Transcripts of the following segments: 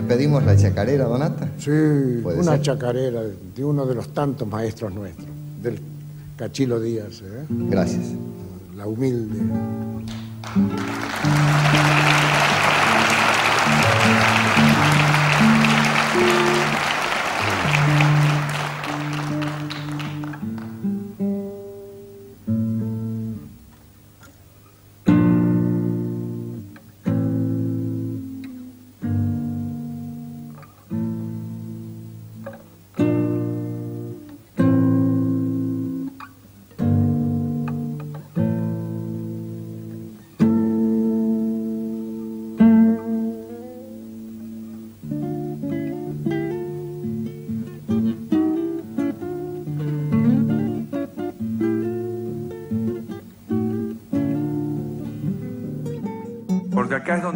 ¿Le pedimos la chacarera, Donata? Sí, una chacarera de uno de los tantos maestros nuestros, del Cachilo Díaz. ¿eh? Gracias. La humilde.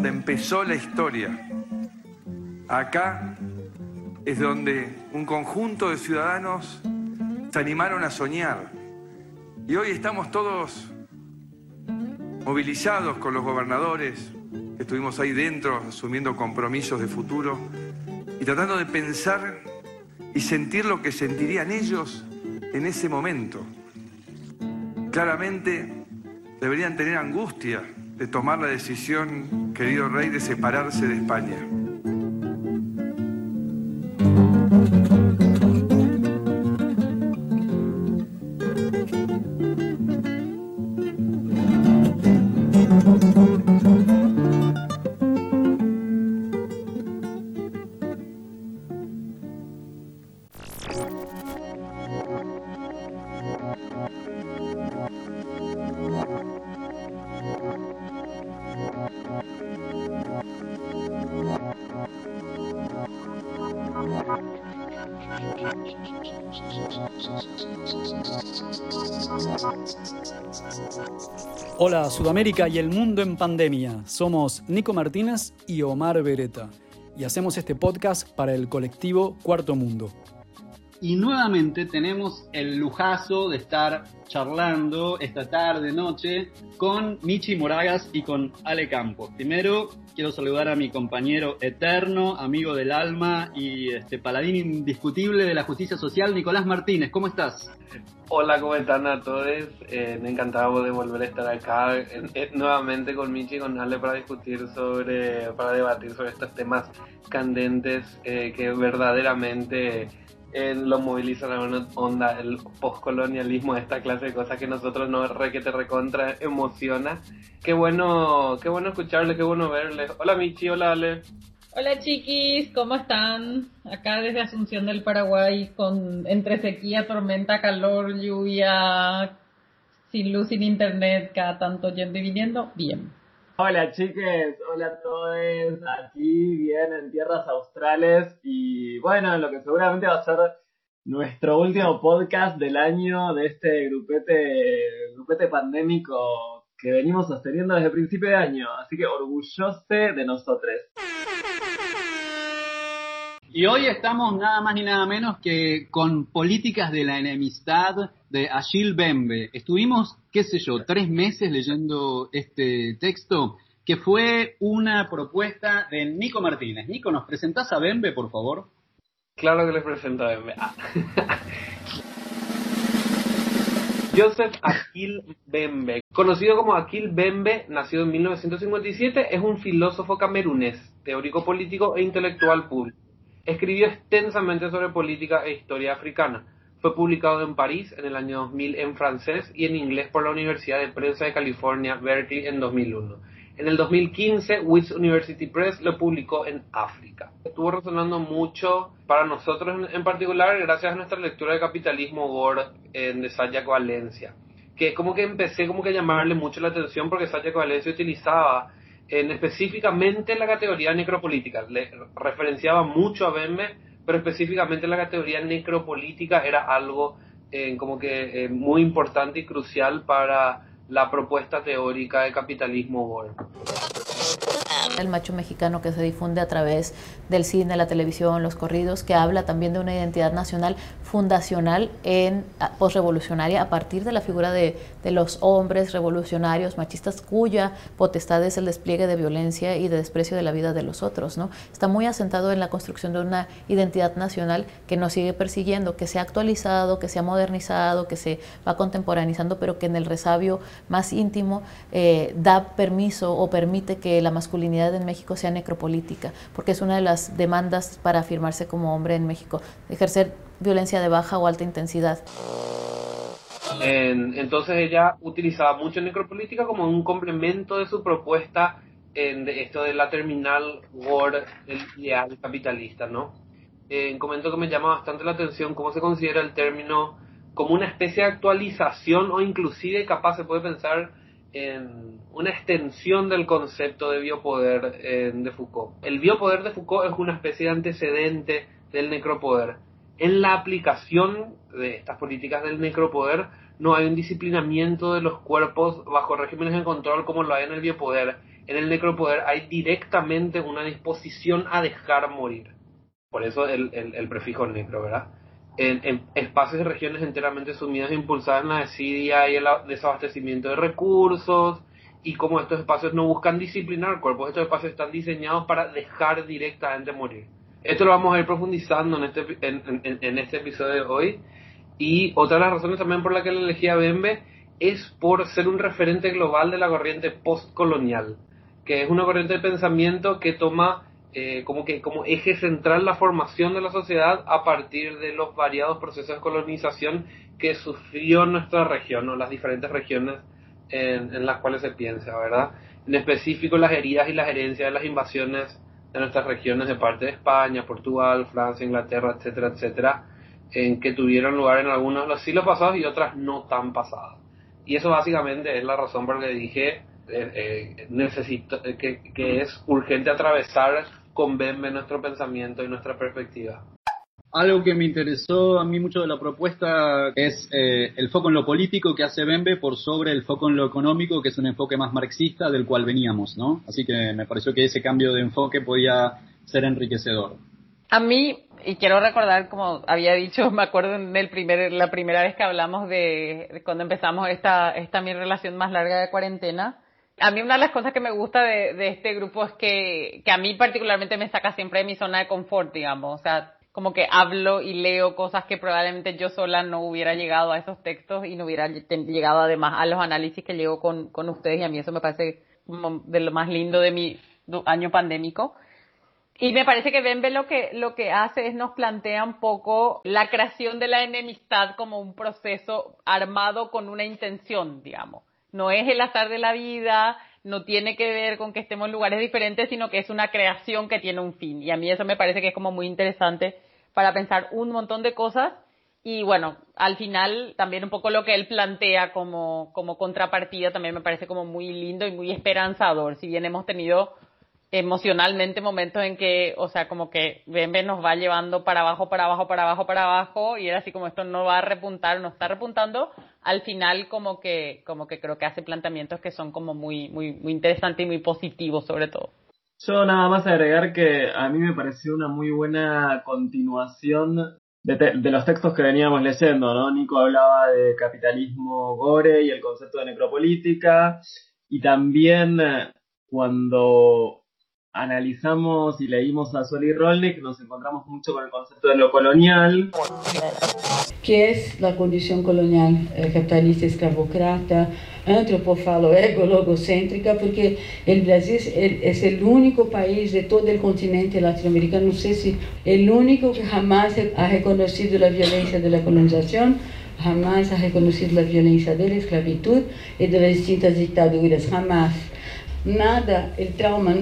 Empezó la historia. Acá es donde un conjunto de ciudadanos se animaron a soñar. Y hoy estamos todos movilizados con los gobernadores, que estuvimos ahí dentro asumiendo compromisos de futuro y tratando de pensar y sentir lo que sentirían ellos en ese momento. Claramente deberían tener angustia de tomar la decisión, querido rey, de separarse de España. Hola Sudamérica y el mundo en pandemia. Somos Nico Martínez y Omar Beretta y hacemos este podcast para el colectivo Cuarto Mundo. Y nuevamente tenemos el lujazo de estar charlando esta tarde, noche, con Michi Moragas y con Ale Campos. Primero, quiero saludar a mi compañero eterno, amigo del alma y este paladín indiscutible de la justicia social, Nicolás Martínez. ¿Cómo estás? Hola, ¿cómo están a todos? Eh, me encantaba de volver a estar acá nuevamente con Michi y con Ale para discutir sobre, para debatir sobre estos temas candentes eh, que verdaderamente lo movilizan a una onda, el postcolonialismo, esta clase de cosas que nosotros no re que te recontra emociona. Qué bueno, qué bueno escucharle, qué bueno verle. Hola Michi, hola Ale. Hola chiquis, ¿cómo están? Acá desde Asunción del Paraguay con entre sequía, tormenta, calor, lluvia, sin luz, sin internet, cada tanto yendo y viniendo, bien. Hola chiques, hola a todos, aquí bien en tierras australes. Y bueno, lo que seguramente va a ser nuestro último podcast del año de este grupete, grupete pandémico que venimos sosteniendo desde el principio de año, así que orgulloso de nosotros. Y hoy estamos nada más ni nada menos que con Políticas de la Enemistad de Achille Bembe. Estuvimos, qué sé yo, tres meses leyendo este texto, que fue una propuesta de Nico Martínez. Nico, ¿nos presentás a Bembe, por favor? Claro que les presento a Bembe. Ah. Joseph Akil Bembe, conocido como Akil Bembe, nacido en 1957, es un filósofo camerunés, teórico político e intelectual público Escribió extensamente sobre política e historia africana. Fue publicado en París en el año 2000 en francés y en inglés por la Universidad de Prensa de California, Berkeley, en 2001. En el 2015, Wits University Press lo publicó en África. Estuvo resonando mucho para nosotros en particular gracias a nuestra lectura de Capitalismo Gore de Sayak Valencia, que como que empecé como que a llamarle mucho la atención porque Sayak Valencia utilizaba en específicamente la categoría necropolítica. Le referenciaba mucho a Bembe, pero específicamente la categoría necropolítica era algo eh, como que eh, muy importante y crucial para la propuesta teórica de capitalismo. El macho mexicano que se difunde a través del cine, la televisión, los corridos, que habla también de una identidad nacional fundacional en posrevolucionaria a partir de la figura de, de, los hombres revolucionarios machistas cuya potestad es el despliegue de violencia y de desprecio de la vida de los otros. ¿no? Está muy asentado en la construcción de una identidad nacional que nos sigue persiguiendo, que se ha actualizado, que se ha modernizado, que se va contemporaneizando, pero que en el resabio más íntimo eh, da permiso o permite que la masculinidad en México sea necropolítica, porque es una de las demandas para afirmarse como hombre en México, ejercer violencia de baja o alta intensidad. entonces ella utilizaba mucho necropolítica como un complemento de su propuesta en esto de la terminal war del ideal capitalista, ¿no? Eh, comento que me llama bastante la atención cómo se considera el término como una especie de actualización o inclusive capaz se puede pensar en una extensión del concepto de biopoder de Foucault. El biopoder de Foucault es una especie de antecedente del necropoder. En la aplicación de estas políticas del necropoder no hay un disciplinamiento de los cuerpos bajo regímenes de control como lo hay en el biopoder. En el necropoder hay directamente una disposición a dejar morir. Por eso el, el prefijo necro, ¿verdad? en, espacios y regiones enteramente sumidas e impulsadas en la desidia y el desabastecimiento de recursos, y como estos espacios no buscan disciplinar cuerpos, estos espacios están diseñados para dejar directamente morir. Esto lo vamos a ir profundizando en este, en, en, este episodio de hoy. Y otra de las razones también por la que la elegí a Bembe es por ser un referente global de la corriente postcolonial, que es una corriente de pensamiento que toma eh, como que como eje central la formación de la sociedad a partir de los variados procesos de colonización que sufrió nuestra región o las diferentes regiones en, las cuales se piensa, ¿verdad? En específico las heridas y las herencias de las invasiones de nuestras regiones de parte de España, Portugal, Francia, Inglaterra, etcétera, etcétera, en que tuvieron lugar en algunos los siglos pasados y otras no tan pasadas. Y eso básicamente es la razón por la que dije eh, eh, necesito que, que es urgente atravesar con Bembe nuestro pensamiento y nuestra perspectiva. Algo que me interesó a mí mucho de la propuesta es eh, el foco en lo político que hace Bembe por sobre el foco en lo económico, que es un enfoque más marxista del cual veníamos, ¿no? Así que me pareció que ese cambio de enfoque podía ser enriquecedor. A mí, y quiero recordar, como había dicho, me acuerdo en el primer, la primera vez que hablamos de, cuando empezamos esta, esta mi relación más larga de cuarentena, a mí una de las cosas que me gusta de, de este grupo es que, que, a mí particularmente me saca siempre de mi zona de confort, digamos. O sea, como que hablo y leo cosas que probablemente yo sola no hubiera llegado a esos textos y no hubiera llegado además a los análisis que llego con, con ustedes y a mí eso me parece de lo más lindo de mi año pandémico. Y me parece que Bembe lo que, lo que hace es nos plantea un poco la creación de la enemistad como un proceso armado con una intención, digamos no es el azar de la vida, no tiene que ver con que estemos en lugares diferentes, sino que es una creación que tiene un fin. Y a mí eso me parece que es como muy interesante para pensar un montón de cosas. Y bueno, al final también un poco lo que él plantea como, como contrapartida también me parece como muy lindo y muy esperanzador. Si bien hemos tenido emocionalmente momentos en que, o sea, como que Bembe nos va llevando para abajo, para abajo, para abajo, para abajo, y era así como esto no va a repuntar, no está repuntando, al final como que, como que creo que hace planteamientos que son como muy, muy, muy interesantes y muy positivos sobre todo. Yo nada más agregar que a mí me pareció una muy buena continuación de, de, los textos que veníamos leyendo, ¿no? Nico hablaba de capitalismo gore y el concepto de necropolítica, y también eh, cuando analizamos y leímos a Soli Rolnik, nos encontramos mucho con el concepto de lo colonial. Que es la condición colonial eh, capitalista esclavocrata, antropofalo ego-logocêntrica, porque el Brasil es el único país de todo el continente latinoamericano, no sé si el único que jamás ha reconocido la violencia de la colonización, jamás ha reconocido la violencia de la esclavitud y de las distintas dictaduras, jamás nada, el trauma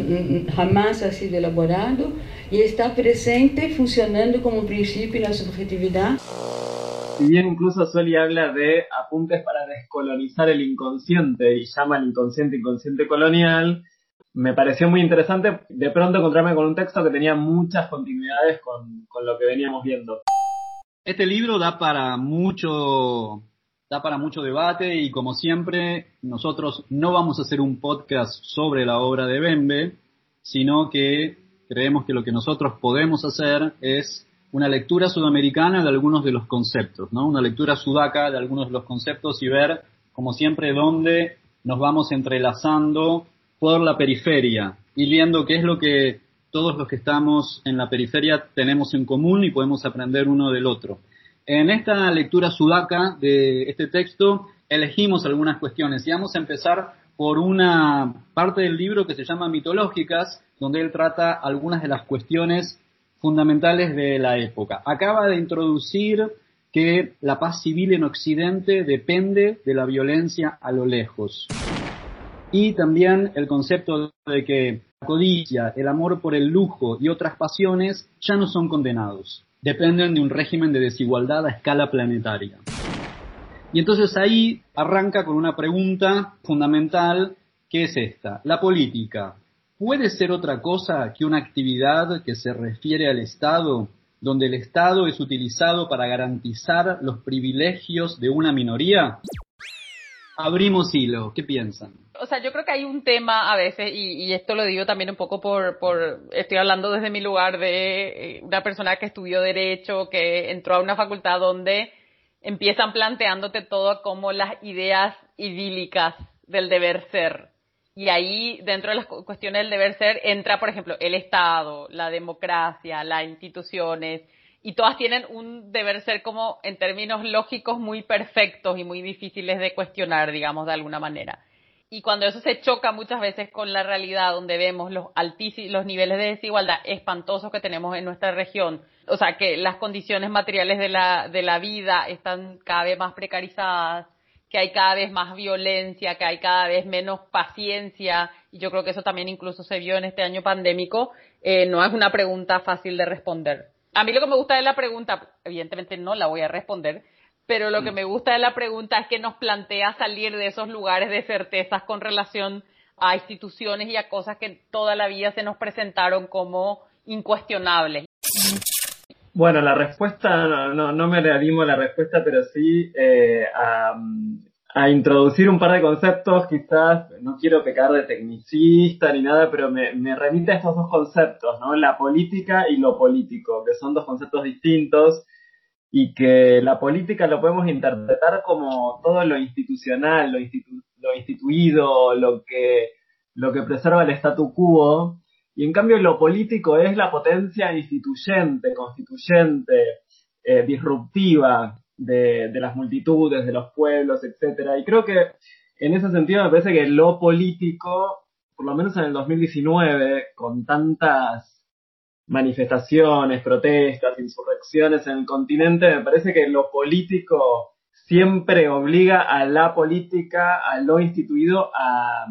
jamás ha sido elaborado y está presente funcionando como principio en la subjetividad. Si bien incluso Soli habla de apuntes para descolonizar el inconsciente y llama al inconsciente inconsciente colonial, me pareció muy interesante de pronto encontrarme con un texto que tenía muchas continuidades con, con lo que veníamos viendo. Este libro da para mucho da para mucho debate y como siempre nosotros no vamos a hacer un podcast sobre la obra de Bembe, sino que creemos que lo que nosotros podemos hacer es una lectura sudamericana de algunos de los conceptos, ¿no? Una lectura sudaca de algunos de los conceptos y ver, como siempre, dónde nos vamos entrelazando por la periferia y viendo qué es lo que todos los que estamos en la periferia tenemos en común y podemos aprender uno del otro. En esta lectura sudaca de este texto elegimos algunas cuestiones y vamos a empezar por una parte del libro que se llama Mitológicas, donde él trata algunas de las cuestiones fundamentales de la época. Acaba de introducir que la paz civil en Occidente depende de la violencia a lo lejos. Y también el concepto de que la codicia, el amor por el lujo y otras pasiones ya no son condenados. Dependen de un régimen de desigualdad a escala planetaria. Y entonces ahí arranca con una pregunta fundamental que es esta. La política, ¿puede ser otra cosa que una actividad que se refiere al Estado, donde el Estado es utilizado para garantizar los privilegios de una minoría? Abrimos hilo, ¿qué piensan? O sea, yo creo que hay un tema a veces, y, esto lo digo también un poco por, por, estoy hablando desde mi lugar de eh, una persona que estudió Derecho, que entró a una facultad donde empiezan planteándote todo como las ideas idílicas del deber ser, y ahí, dentro de las cuestiones del deber ser, entra, por ejemplo, el Estado, la democracia, las instituciones, y todas tienen un deber ser como en términos lógicos muy perfectos y muy difíciles de cuestionar, digamos, de alguna manera. Y cuando eso se choca muchas veces con la realidad, donde vemos los altísimos, los niveles de desigualdad espantosos que tenemos en nuestra región, o sea, que las condiciones materiales de la, de la vida están cada vez más precarizadas, que hay cada vez más violencia, que hay cada vez menos paciencia, y yo creo que eso también incluso se vio en este año pandémico, eh, no es una pregunta fácil de responder. A mí lo que me gusta de la pregunta, evidentemente no la voy a responder, pero lo que mm. me gusta de la pregunta es que nos plantea salir de esos lugares de certezas con relación a instituciones y a cosas que toda la vida se nos presentaron como incuestionables. Bueno, la respuesta, no, no me animo a la respuesta, pero sí eh, a, introducir un par de conceptos, quizás, no quiero pecar de tecnicista ni nada, pero me, me remite a estos dos conceptos, ¿no? La política y lo político, que son dos conceptos distintos y que la política lo podemos interpretar como todo lo institucional, lo, lo instituido, lo que, lo que preserva el statu quo, y en cambio lo político es la potencia instituyente, constituyente, eh, disruptiva de, las multitudes, de los pueblos, etcétera. Y creo que en ese sentido me parece que lo político, por lo menos en el 2019, con tantas manifestaciones, protestas, insurrecciones en el continente, me parece que lo político siempre obliga a la política, a lo instituido, a,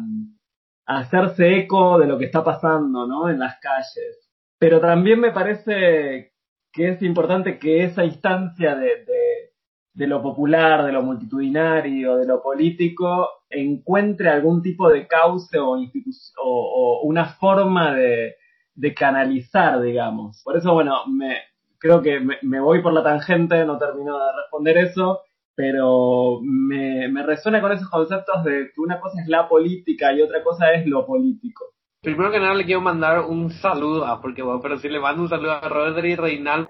hacerse eco de lo que está pasando, ¿no? En las calles. Pero también me parece que es importante que esa instancia de, lo popular, de lo multitudinario, de lo político, encuentre algún tipo de cauce o, o, o una forma de, de canalizar, digamos. Por eso, bueno, me, creo que me, voy por la tangente, no termino de responder eso, pero me, me resuena con esos conceptos de que una cosa es la política y otra cosa es lo político. Primero que nada le quiero mandar un saludo, a, porque bueno, pero si le mando un saludo a Rodri Reinal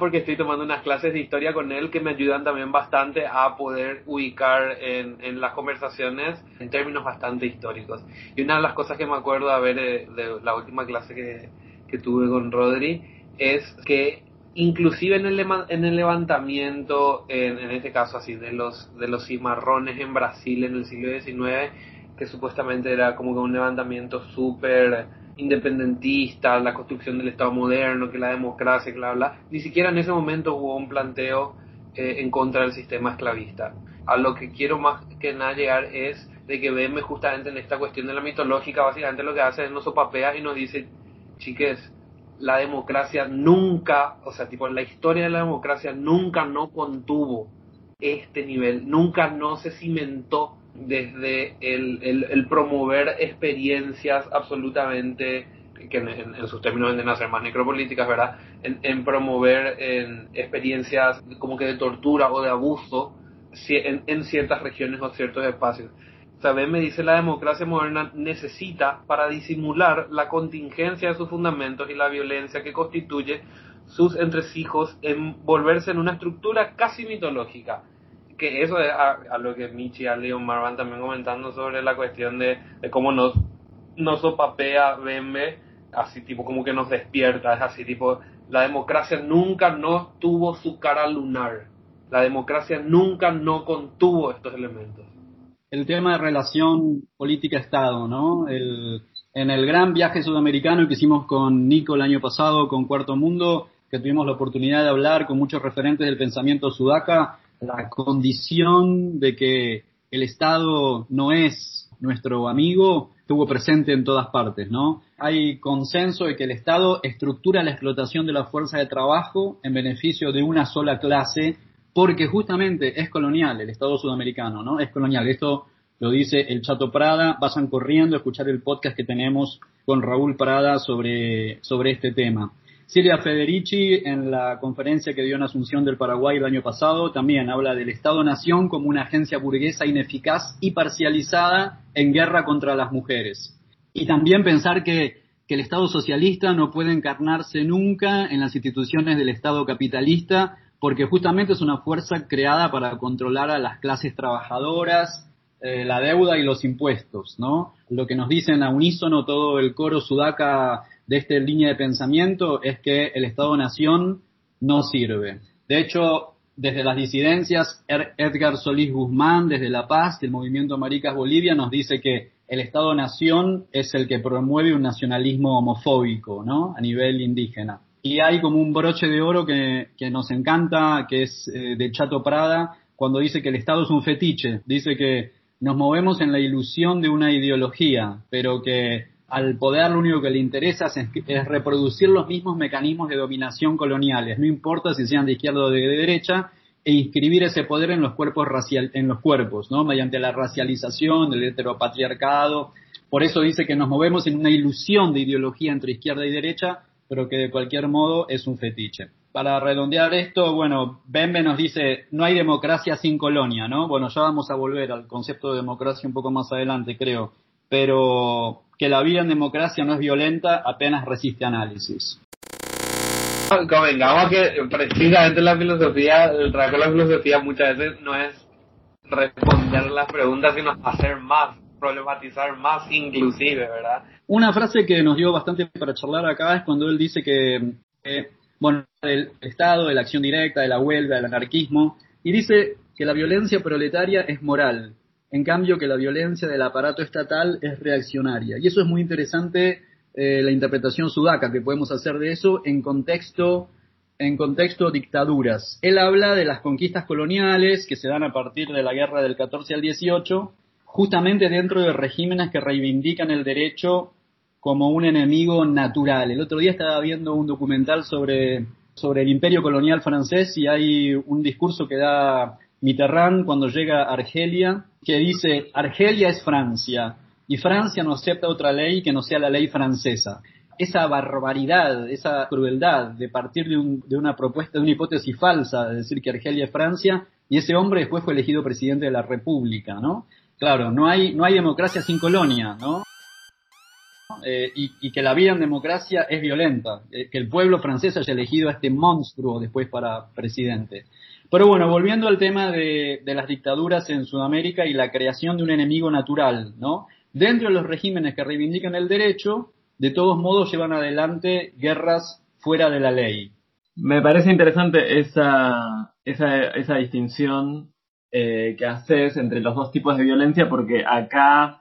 porque estoy tomando unas clases de historia con él que me ayudan también bastante a poder ubicar en, en las conversaciones en términos bastante históricos. Y una de las cosas que me acuerdo de, ver eh, de la última clase que, que tuve con Rodri es que inclusive en el, en el levantamiento, en, en, este caso así, de los, de los cimarrones en Brasil en el siglo XIX, que supuestamente era como que un levantamiento súper independentista, la construcción del Estado moderno, que la democracia, que bla, bla, ni siquiera en ese momento hubo un planteo eh, en contra del sistema esclavista. A lo que quiero más que nada llegar es de que veme justamente en esta cuestión de la mitológica, básicamente lo que hace es nos sopapea y nos dice, chiques, la democracia nunca, o sea, tipo, la historia de la democracia nunca no contuvo este nivel, nunca no se cimentó desde el, el, promover experiencias absolutamente que en, sus términos de nacer más necropolíticas, ¿verdad? En, promover en experiencias como que de tortura o de abuso en, en ciertas regiones o ciertos espacios sea, me dice la democracia moderna necesita para disimular la contingencia de sus fundamentos y la violencia que constituye sus entresijos envolverse en una estructura casi mitológica. Que eso es a, lo que Michi, y Leon Marvan también comentando sobre la cuestión de, cómo nos, nos sopapea Bembe, así tipo como que nos despierta, es así tipo, la democracia nunca no tuvo su cara lunar, la democracia nunca no contuvo estos elementos. El tema de relación política-Estado, ¿no? El, en el gran viaje sudamericano que hicimos con Nico el año pasado, con Cuarto Mundo, que tuvimos la oportunidad de hablar con muchos referentes del pensamiento sudaca, la condición de que el Estado no es nuestro amigo estuvo presente en todas partes, ¿no? Hay consenso de que el Estado estructura la explotación de la fuerza de trabajo en beneficio de una sola clase, porque justamente es colonial el Estado sudamericano, ¿no? Es colonial. Esto lo dice el Chato Prada. Vayan corriendo a escuchar el podcast que tenemos con Raúl Prada sobre, sobre este tema. Silvia Federici, en la conferencia que dio en Asunción del Paraguay el año pasado, también habla del Estado-Nación como una agencia burguesa ineficaz y parcializada en guerra contra las mujeres. Y también pensar que, el Estado socialista no puede encarnarse nunca en las instituciones del Estado capitalista, porque justamente es una fuerza creada para controlar a las clases trabajadoras, eh, la deuda y los impuestos, ¿no? Lo que nos dicen a unísono todo el coro sudaca de esta línea de pensamiento es que el Estado-Nación no sirve. De hecho, desde las disidencias, er-, Edgar Solís Guzmán, desde La Paz, del movimiento Maricas Bolivia, nos dice que el Estado-Nación es el que promueve un nacionalismo homofóbico, ¿no? A nivel indígena. Y hay como un broche de oro que, nos encanta, que es eh, de Chato Prada, cuando dice que el Estado es un fetiche. Dice que nos movemos en la ilusión de una ideología, pero que al poder lo único que le interesa es, reproducir los mismos mecanismos de dominación coloniales, no importa si sean de izquierda o de derecha, e inscribir ese poder en los cuerpos racial, en los cuerpos, ¿no? Mediante la racialización, el heteropatriarcado. Por eso dice que nos movemos en una ilusión de ideología entre izquierda y derecha, pero que de cualquier modo es un fetiche. Para redondear esto, bueno, Bembe nos dice, no hay democracia sin colonia, ¿no? Bueno, ya vamos a volver al concepto de democracia un poco más adelante, creo pero que la vida en democracia no es violenta apenas resiste análisis. Convengamos que precisamente la filosofía, el trabajo de la filosofía muchas veces no es responder las preguntas, sino hacer más, problematizar más inclusive, ¿verdad? Una frase que nos dio bastante para charlar acá es cuando él dice que, bueno, el Estado, de la acción directa, de la huelga, del anarquismo, y dice que la violencia proletaria es moral, en cambio que la violencia del aparato estatal es reaccionaria. Y eso es muy interesante, eh, la interpretación sudaca que podemos hacer de eso en contexto, en contexto dictaduras. Él habla de las conquistas coloniales que se dan a partir de la guerra del 14 al 18, justamente dentro de regímenes que reivindican el derecho como un enemigo natural. El otro día estaba viendo un documental sobre, sobre el imperio colonial francés y hay un discurso que da Mitterrand cuando llega a Argelia, que dice, Argelia es Francia y Francia no acepta otra ley que no sea la ley francesa. Esa barbaridad, esa crueldad de partir de, una propuesta, de una hipótesis falsa, de decir que Argelia es Francia, y ese hombre después fue elegido presidente de la República, ¿no? Claro, no hay, no hay democracia sin colonia, ¿no? Eh, y, que la vida en democracia es violenta, eh, que el pueblo francés haya elegido a este monstruo después para presidente. Pero bueno, volviendo al tema de, las dictaduras en Sudamérica y la creación de un enemigo natural, ¿no? Dentro de los regímenes que reivindican el derecho, de todos modos llevan adelante guerras fuera de la ley. Me parece interesante esa, esa, esa distinción eh, que haces entre los dos tipos de violencia, porque acá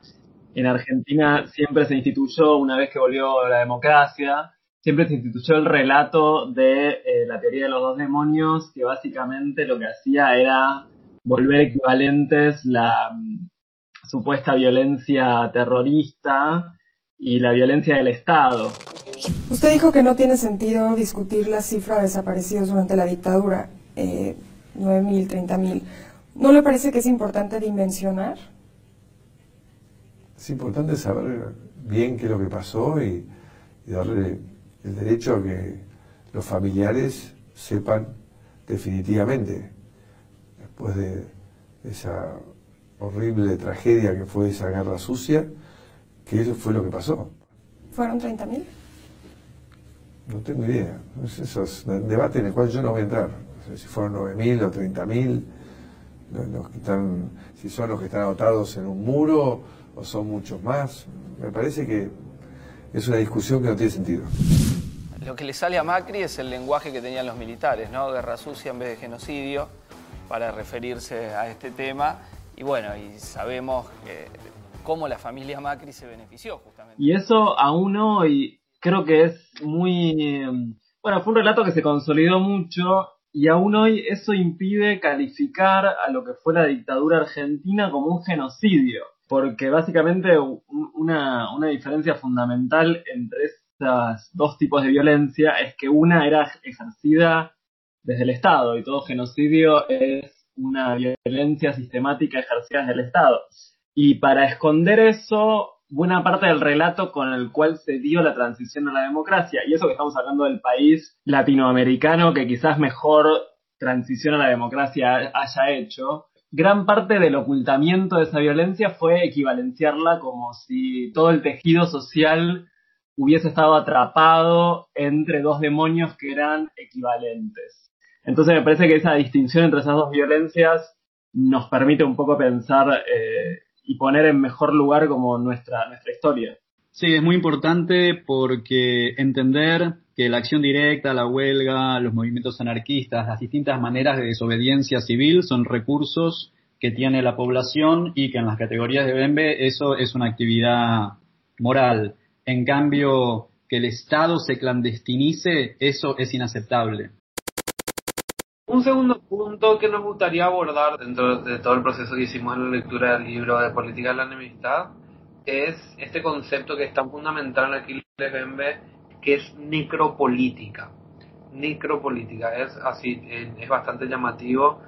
en Argentina siempre se instituyó, una vez que volvió la democracia, siempre se instituyó el relato de eh, la teoría de los dos demonios, que básicamente lo que hacía era volver equivalentes la mm, supuesta violencia terrorista y la violencia del Estado. Usted dijo que no tiene sentido discutir la cifra de desaparecidos durante la dictadura, eh, 9.000, 30.000. ¿No le parece que es importante dimensionar? Es importante saber bien qué es lo que pasó y darle el derecho a que los familiares sepan definitivamente, después de esa horrible tragedia que fue esa guerra sucia, que eso fue lo que pasó. ¿Fueron 30.000? No tengo idea. Es esos debate en el cual yo no voy a entrar. si fueron 9.000 o 30.000, los que están, si son los que están anotados en un muro o son muchos más. Me parece que es una discusión que no tiene sentido. Lo que le sale a Macri es el lenguaje que tenían los militares, ¿no? Guerra sucia en vez de genocidio, para referirse a este tema. Y bueno, y sabemos cómo la familia Macri se benefició justamente. Y eso aún hoy creo que es muy... Bueno, fue un relato que se consolidó mucho y aún hoy eso impide calificar a lo que fue la dictadura argentina como un genocidio, porque básicamente una, una diferencia fundamental entre estos dos tipos de violencia es que una era ejercida desde el Estado y todo genocidio es una violencia sistemática ejercida desde el Estado. Y para esconder eso, buena parte del relato con el cual se dio la transición a la democracia, y eso que estamos hablando del país latinoamericano que quizás mejor transición a la democracia haya hecho, gran parte del ocultamiento de esa violencia fue equivalenciarla como si todo el tejido social hubiese estado atrapado entre dos demonios que eran equivalentes. Entonces me parece que esa distinción entre esas dos violencias nos permite un poco pensar eh, y poner en mejor lugar como nuestra, nuestra historia. Sí, es muy importante porque entender que la acción directa, la huelga, los movimientos anarquistas, las distintas maneras de desobediencia civil son recursos que tiene la población y que en las categorías de Bembe eso es una actividad moral. En cambio, que el Estado se clandestinice, eso es inaceptable. Un segundo punto que nos gustaría abordar dentro de todo el proceso que hicimos en la lectura del libro de Política de la Enemistad es este concepto que es tan fundamental en Aquiles Bembe, que es necropolítica. Necropolítica, es así, es bastante llamativo.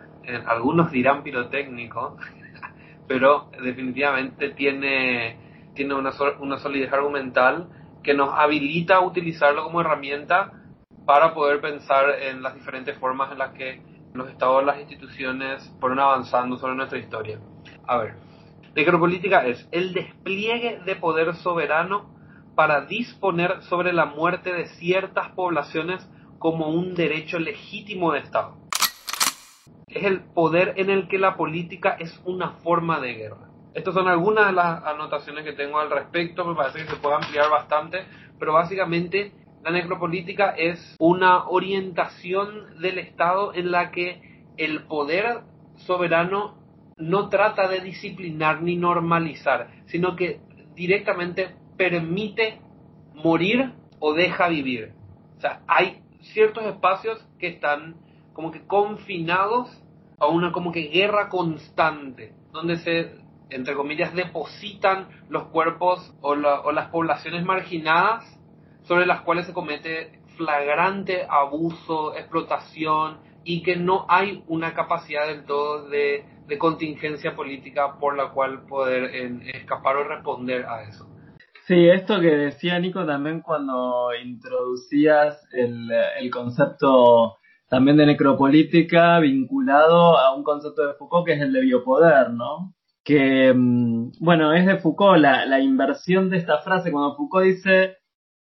Algunos dirán pirotécnico, pero definitivamente tiene, tiene una, una solidez argumental que nos habilita a utilizarlo como herramienta para poder pensar en las diferentes formas en las que los estados, las instituciones fueron avanzando sobre nuestra historia. A ver, necropolítica es el despliegue de poder soberano para disponer sobre la muerte de ciertas poblaciones como un derecho legítimo de Estado. Es el poder en el que la política es una forma de guerra. Estas son algunas de las anotaciones que tengo al respecto, me parece que se puede ampliar bastante, pero básicamente la necropolítica es una orientación del Estado en la que el poder soberano no trata de disciplinar ni normalizar, sino que directamente permite morir o deja vivir. O sea, hay ciertos espacios que están como que confinados a una como que guerra constante, donde se, entre comillas, depositan los cuerpos o, las poblaciones marginadas sobre las cuales se comete flagrante abuso, explotación y que no hay una capacidad del todo de, contingencia política por la cual poder escapar o responder a eso. Sí, esto que decía Nico también cuando introducías el, el concepto también de necropolítica vinculado a un concepto de Foucault que es el de biopoder, ¿no? Que, mm, bueno, es de Foucault la, la inversión de esta frase cuando Foucault dice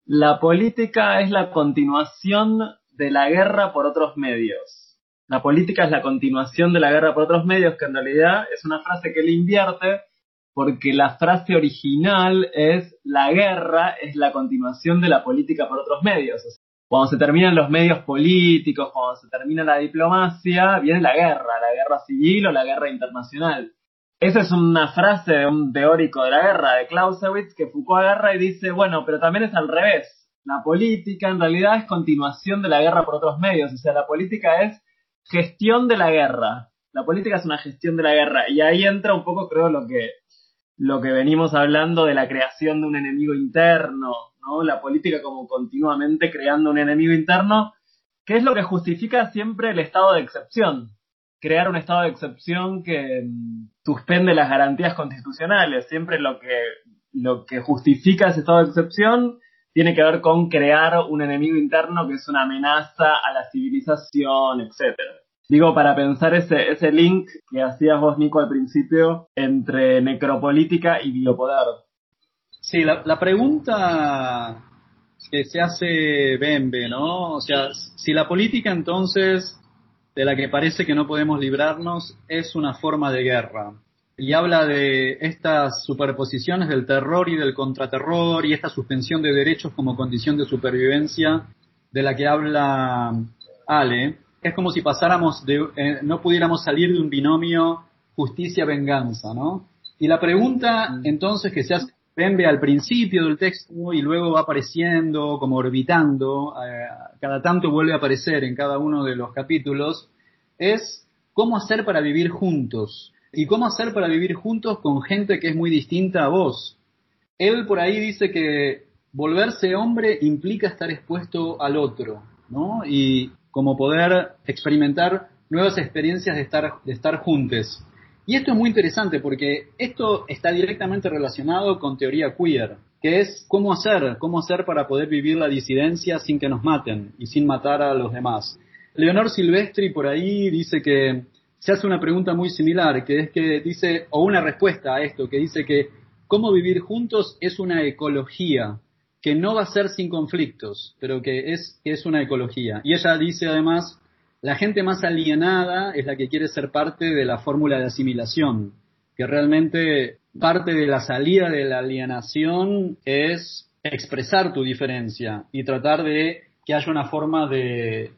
la política es la continuación de la guerra por otros medios. La política es la continuación de la guerra por otros medios, que en realidad es una frase que él invierte porque la frase original es la guerra es la continuación de la política por otros medios. cuando se terminan los medios políticos, cuando se termina la diplomacia, viene la guerra, la guerra civil o la guerra internacional. Esa es una frase de un teórico de la guerra, de Clausewitz, que Foucault agarra y dice, bueno, pero también es al revés. La política en realidad es continuación de la guerra por otros medios, o sea, la política es gestión de la guerra. La política es una gestión de la guerra y ahí entra un poco, creo, lo que lo que venimos hablando de la creación de un enemigo interno, ¿no? La política como continuamente creando un enemigo interno, que es lo que justifica siempre el estado de excepción crear un estado de excepción que mm, suspende las garantías constitucionales. Siempre lo que, lo que justifica ese estado de excepción tiene que ver con crear un enemigo interno que es una amenaza a la civilización, etc. Digo, para pensar ese, ese link que hacías vos, Nico, al principio, entre necropolítica y biopoder. Sí, la, la pregunta que se hace Bembe, ¿no? O sea, si la política entonces, de la que parece que no podemos librarnos, es una forma de guerra, y habla de estas superposiciones del terror y del contraterror y esta suspensión de derechos como condición de supervivencia de la que habla Ale, es como si pasáramos de, eh, no pudiéramos salir de un binomio justicia-venganza, ¿no? Y la pregunta entonces que se hace Bembe al principio del texto y luego va apareciendo, como orbitando, eh, cada tanto vuelve a aparecer en cada uno de los capítulos, es cómo hacer para vivir juntos y cómo hacer para vivir juntos con gente que es muy distinta a vos. Él por ahí dice que volverse hombre implica estar expuesto al otro, ¿no? Y como poder experimentar nuevas experiencias de estar, de estar juntos. Y esto es muy interesante porque esto está directamente relacionado con teoría queer, que es cómo hacer, cómo hacer para poder vivir la disidencia sin que nos maten y sin matar a los demás. Leonor Silvestri por ahí dice que se hace una pregunta muy similar, que es que dice, o una respuesta a esto, que dice que cómo vivir juntos es una ecología, que no va a ser sin conflictos, pero que es, que es una ecología. Y ella dice además la gente más alienada es la que quiere ser parte de la fórmula de asimilación, que realmente parte de la salida de la alienación es expresar tu diferencia y tratar de que haya una forma de,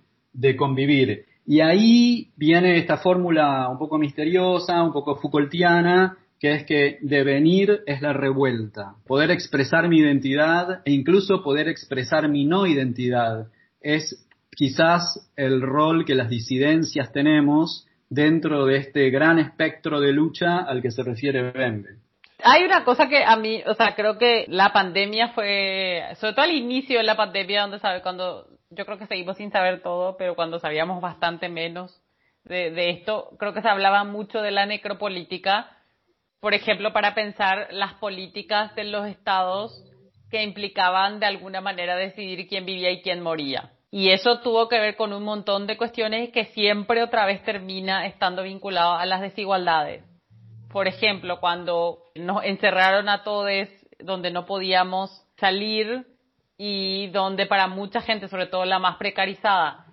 convivir. Y ahí viene esta fórmula un poco misteriosa, un poco Foucaultiana, que es que devenir es la revuelta. Poder expresar mi identidad e incluso poder expresar mi no identidad es quizás el rol que las disidencias tenemos dentro de este gran espectro de lucha al que se refiere Bembe. Hay una cosa que a mí, o sea, creo que la pandemia fue, sobre todo al inicio de la pandemia, donde sabe, cuando yo creo que seguimos sin saber todo, pero cuando sabíamos bastante menos de, de esto, creo que se hablaba mucho de la necropolítica, por ejemplo, para pensar las políticas de los estados que implicaban de alguna manera decidir quién vivía y quién moría. Y eso tuvo que ver con un montón de cuestiones que siempre otra vez termina estando vinculado a las desigualdades. Por ejemplo, cuando nos encerraron a todos donde no podíamos salir y donde para mucha gente, sobre todo la más precarizada,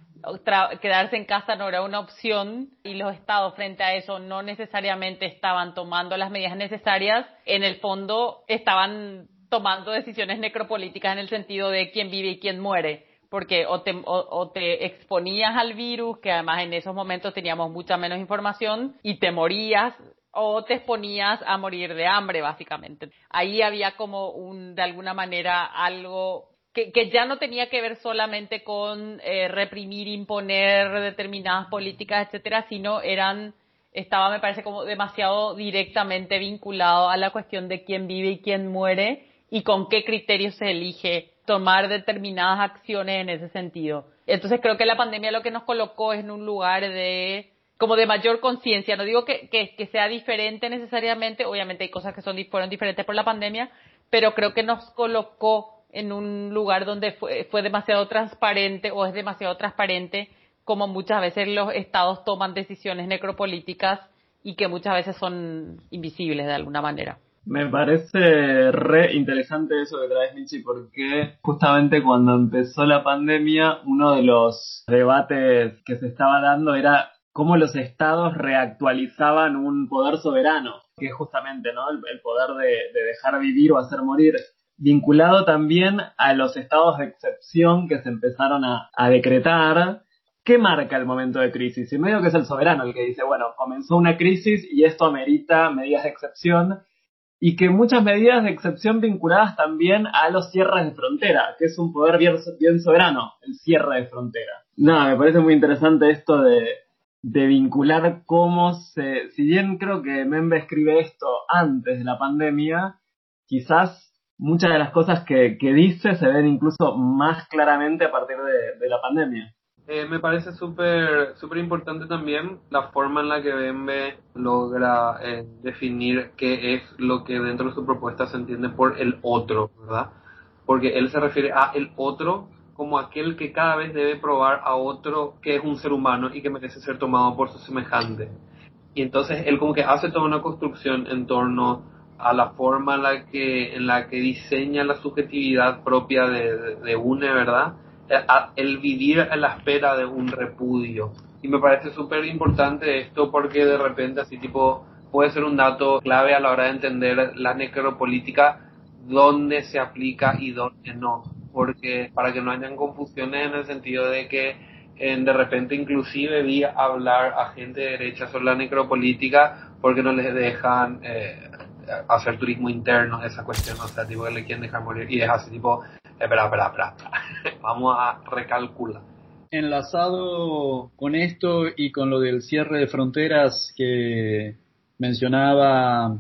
quedarse en casa no era una opción y los estados frente a eso no necesariamente estaban tomando las medidas necesarias, en el fondo estaban tomando decisiones necropolíticas en el sentido de quién vive y quién muere porque o te, o, te exponías al virus, que además en esos momentos teníamos mucha menos información, y te morías o te exponías a morir de hambre, básicamente. Ahí había como un, de alguna manera, algo que, que ya no tenía que ver solamente con eh, reprimir, imponer determinadas políticas, etcétera, sino eran, estaba, me parece, como demasiado directamente vinculado a la cuestión de quién vive y quién muere y con qué criterios se elige tomar determinadas acciones en ese sentido. Entonces creo que la pandemia lo que nos colocó es en un lugar de como de mayor conciencia. No digo que, que, sea diferente necesariamente, obviamente hay cosas que son, fueron diferentes por la pandemia, pero creo que nos colocó en un lugar donde fue, fue demasiado transparente o es demasiado transparente como muchas veces los estados toman decisiones necropolíticas y que muchas veces son invisibles de alguna manera. Me parece re interesante eso que traes, Michi, porque justamente cuando empezó la pandemia, uno de los debates que se estaba dando era cómo los estados reactualizaban un poder soberano, que es justamente ¿no? el, poder de, dejar vivir o hacer morir, vinculado también a los estados de excepción que se empezaron a, decretar. ¿Qué marca el momento de crisis? Y medio que es el soberano el que dice, bueno, comenzó una crisis y esto amerita medidas de excepción y que muchas medidas de excepción vinculadas también a los cierres de frontera, que es un poder bien, bien soberano, el cierre de frontera. Nada, me parece muy interesante esto de, de vincular cómo se, si bien creo que Membe escribe esto antes de la pandemia, quizás muchas de las cosas que, que dice se ven incluso más claramente a partir de, de la pandemia. Eh, me parece súper importante también la forma en la que Bembe logra eh, definir qué es lo que dentro de su propuesta se entiende por el otro, ¿verdad? Porque él se refiere a el otro como aquel que cada vez debe probar a otro que es un ser humano y que merece ser tomado por su semejante. Y entonces él como que hace toda una construcción en torno a la forma en la que, en la que diseña la subjetividad propia de, de, UNE, ¿verdad? Eh, el vivir a la espera de un repudio. Y me parece súper importante esto porque de repente así tipo puede ser un dato clave a la hora de entender la necropolítica, dónde se aplica y dónde no. Porque para que no hayan confusiones en el sentido de que de repente inclusive vi hablar a gente de derecha sobre la necropolítica porque no les dejan eh, hacer turismo interno, esa cuestión, o sea, tipo que le quieren dejar morir y es así tipo, espera, espera, espera, vamos a recalcular. Enlazado con esto y con lo del cierre de fronteras que mencionaba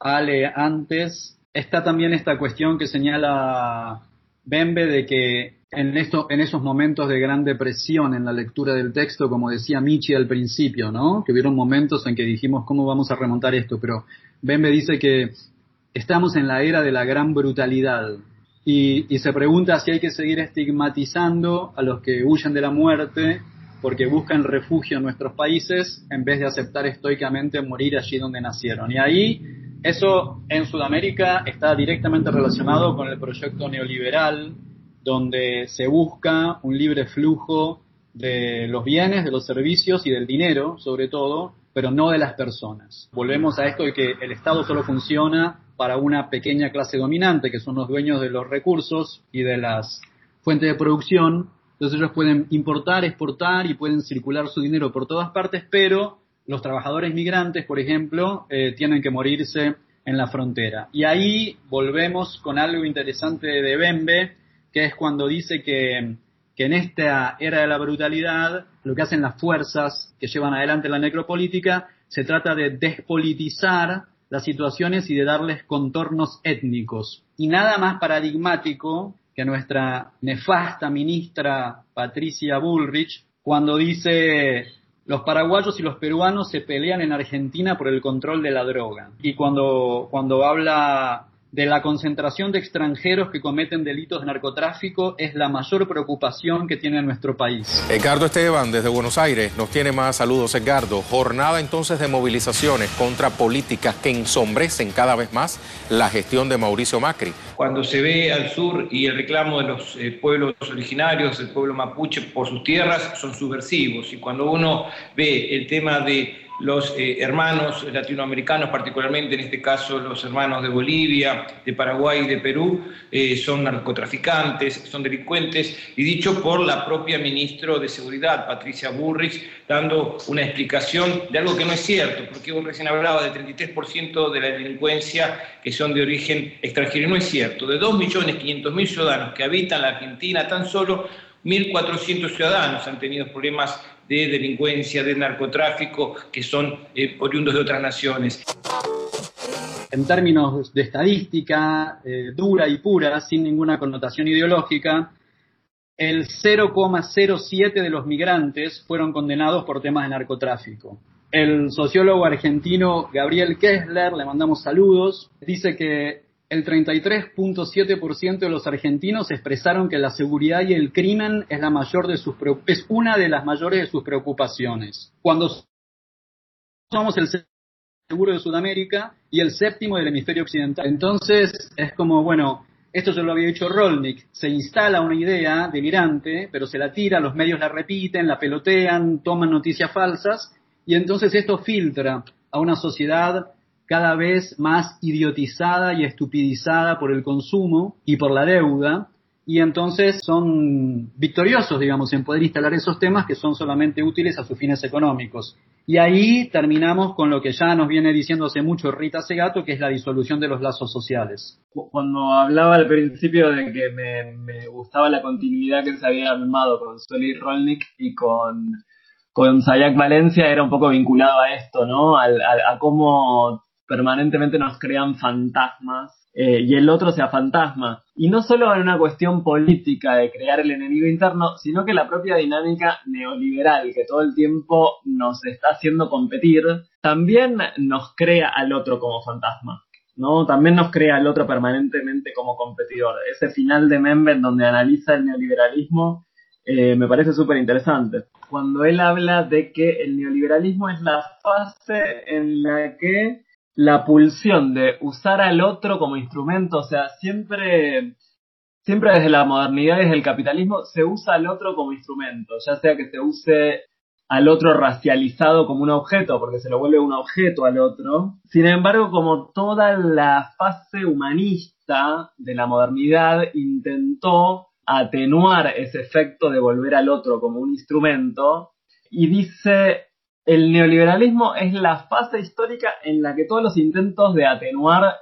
Ale antes, está también esta cuestión que señala Bembe de que en, esto, en esos momentos de gran depresión en la lectura del texto, como decía Michi al principio, ¿no? Que hubieron momentos en que dijimos cómo vamos a remontar esto, pero Bembe dice que estamos en la era de la gran brutalidad y, y se pregunta si hay que seguir estigmatizando a los que huyen de la muerte porque buscan refugio en nuestros países en vez de aceptar estoicamente morir allí donde nacieron. Y ahí eso en Sudamérica está directamente relacionado con el proyecto neoliberal, donde se busca un libre flujo de los bienes, de los servicios y del dinero, sobre todo, pero no de las personas. Volvemos a esto de que el Estado solo funciona para una pequeña clase dominante, que son los dueños de los recursos y de las fuentes de producción, entonces ellos pueden importar, exportar y pueden circular su dinero por todas partes, pero los trabajadores migrantes, por ejemplo, eh, tienen que morirse en la frontera. Y ahí volvemos con algo interesante de Bembe, que es cuando dice que, que en esta era de la brutalidad, lo que hacen las fuerzas que llevan adelante la necropolítica, se trata de despolitizar las situaciones y de darles contornos étnicos. Y nada más paradigmático que nuestra nefasta ministra Patricia Bullrich cuando dice los paraguayos y los peruanos se pelean en Argentina por el control de la droga. Y cuando, cuando habla de la concentración de extranjeros que cometen delitos de narcotráfico es la mayor preocupación que tiene nuestro país. Edgardo Esteban, desde Buenos Aires, nos tiene más saludos, Edgardo. Jornada entonces de movilizaciones contra políticas que ensombrecen cada vez más la gestión de Mauricio Macri. Cuando se ve al sur y el reclamo de los eh, pueblos originarios, el pueblo mapuche por sus tierras, son subversivos. Y cuando uno ve el tema de los eh, hermanos latinoamericanos, particularmente en este caso los hermanos de Bolivia, de Paraguay y de Perú, eh, son narcotraficantes, son delincuentes, y dicho por la propia ministra de Seguridad, Patricia Burrich, dando una explicación de algo que no es cierto, porque uno recién hablaba del 33% de la delincuencia que son de origen extranjero, y no es cierto. De 2.500.000 ciudadanos que habitan la Argentina, tan solo 1.400 ciudadanos han tenido problemas de delincuencia, de narcotráfico, que son eh, oriundos de otras naciones. En términos de estadística eh, dura y pura, sin ninguna connotación ideológica, el 0,07 de los migrantes fueron condenados por temas de narcotráfico. El sociólogo argentino Gabriel Kessler, le mandamos saludos, dice que el 33.7% de los argentinos expresaron que la seguridad y el crimen es, la mayor de sus, es una de las mayores de sus preocupaciones. Cuando somos el seguro de Sudamérica y el séptimo del hemisferio occidental. Entonces es como, bueno, esto ya lo había dicho Rolnik, se instala una idea delirante, pero se la tira, los medios la repiten, la pelotean, toman noticias falsas, y entonces esto filtra a una sociedad cada vez más idiotizada y estupidizada por el consumo y por la deuda, y entonces son victoriosos, digamos, en poder instalar esos temas que son solamente útiles a sus fines económicos. Y ahí terminamos con lo que ya nos viene diciendo hace mucho Rita Segato, que es la disolución de los lazos sociales. Cuando hablaba al principio de que me, gustaba la continuidad que se había armado con Soli Rolnik y con, con Sayak Valencia, era un poco vinculado a esto, ¿no? a cómo permanentemente nos crean fantasmas eh, y el otro sea fantasma. Y no solo en una cuestión política de crear el enemigo interno, sino que la propia dinámica neoliberal que todo el tiempo nos está haciendo competir, también nos crea al otro como fantasma. ¿no? También nos crea al otro permanentemente como competidor. Ese final de Member donde analiza el neoliberalismo eh, me parece súper interesante. Cuando él habla de que el neoliberalismo es la fase en la que la pulsión de usar al otro como instrumento, o sea, siempre, siempre desde la modernidad, desde el capitalismo, se usa al otro como instrumento, ya sea que se use al otro racializado como un objeto, porque se lo vuelve un objeto al otro. Sin embargo, como toda la fase humanista de la modernidad intentó atenuar ese efecto de volver al otro como un instrumento, y dice, el neoliberalismo es la fase histórica en la que todos los intentos de atenuar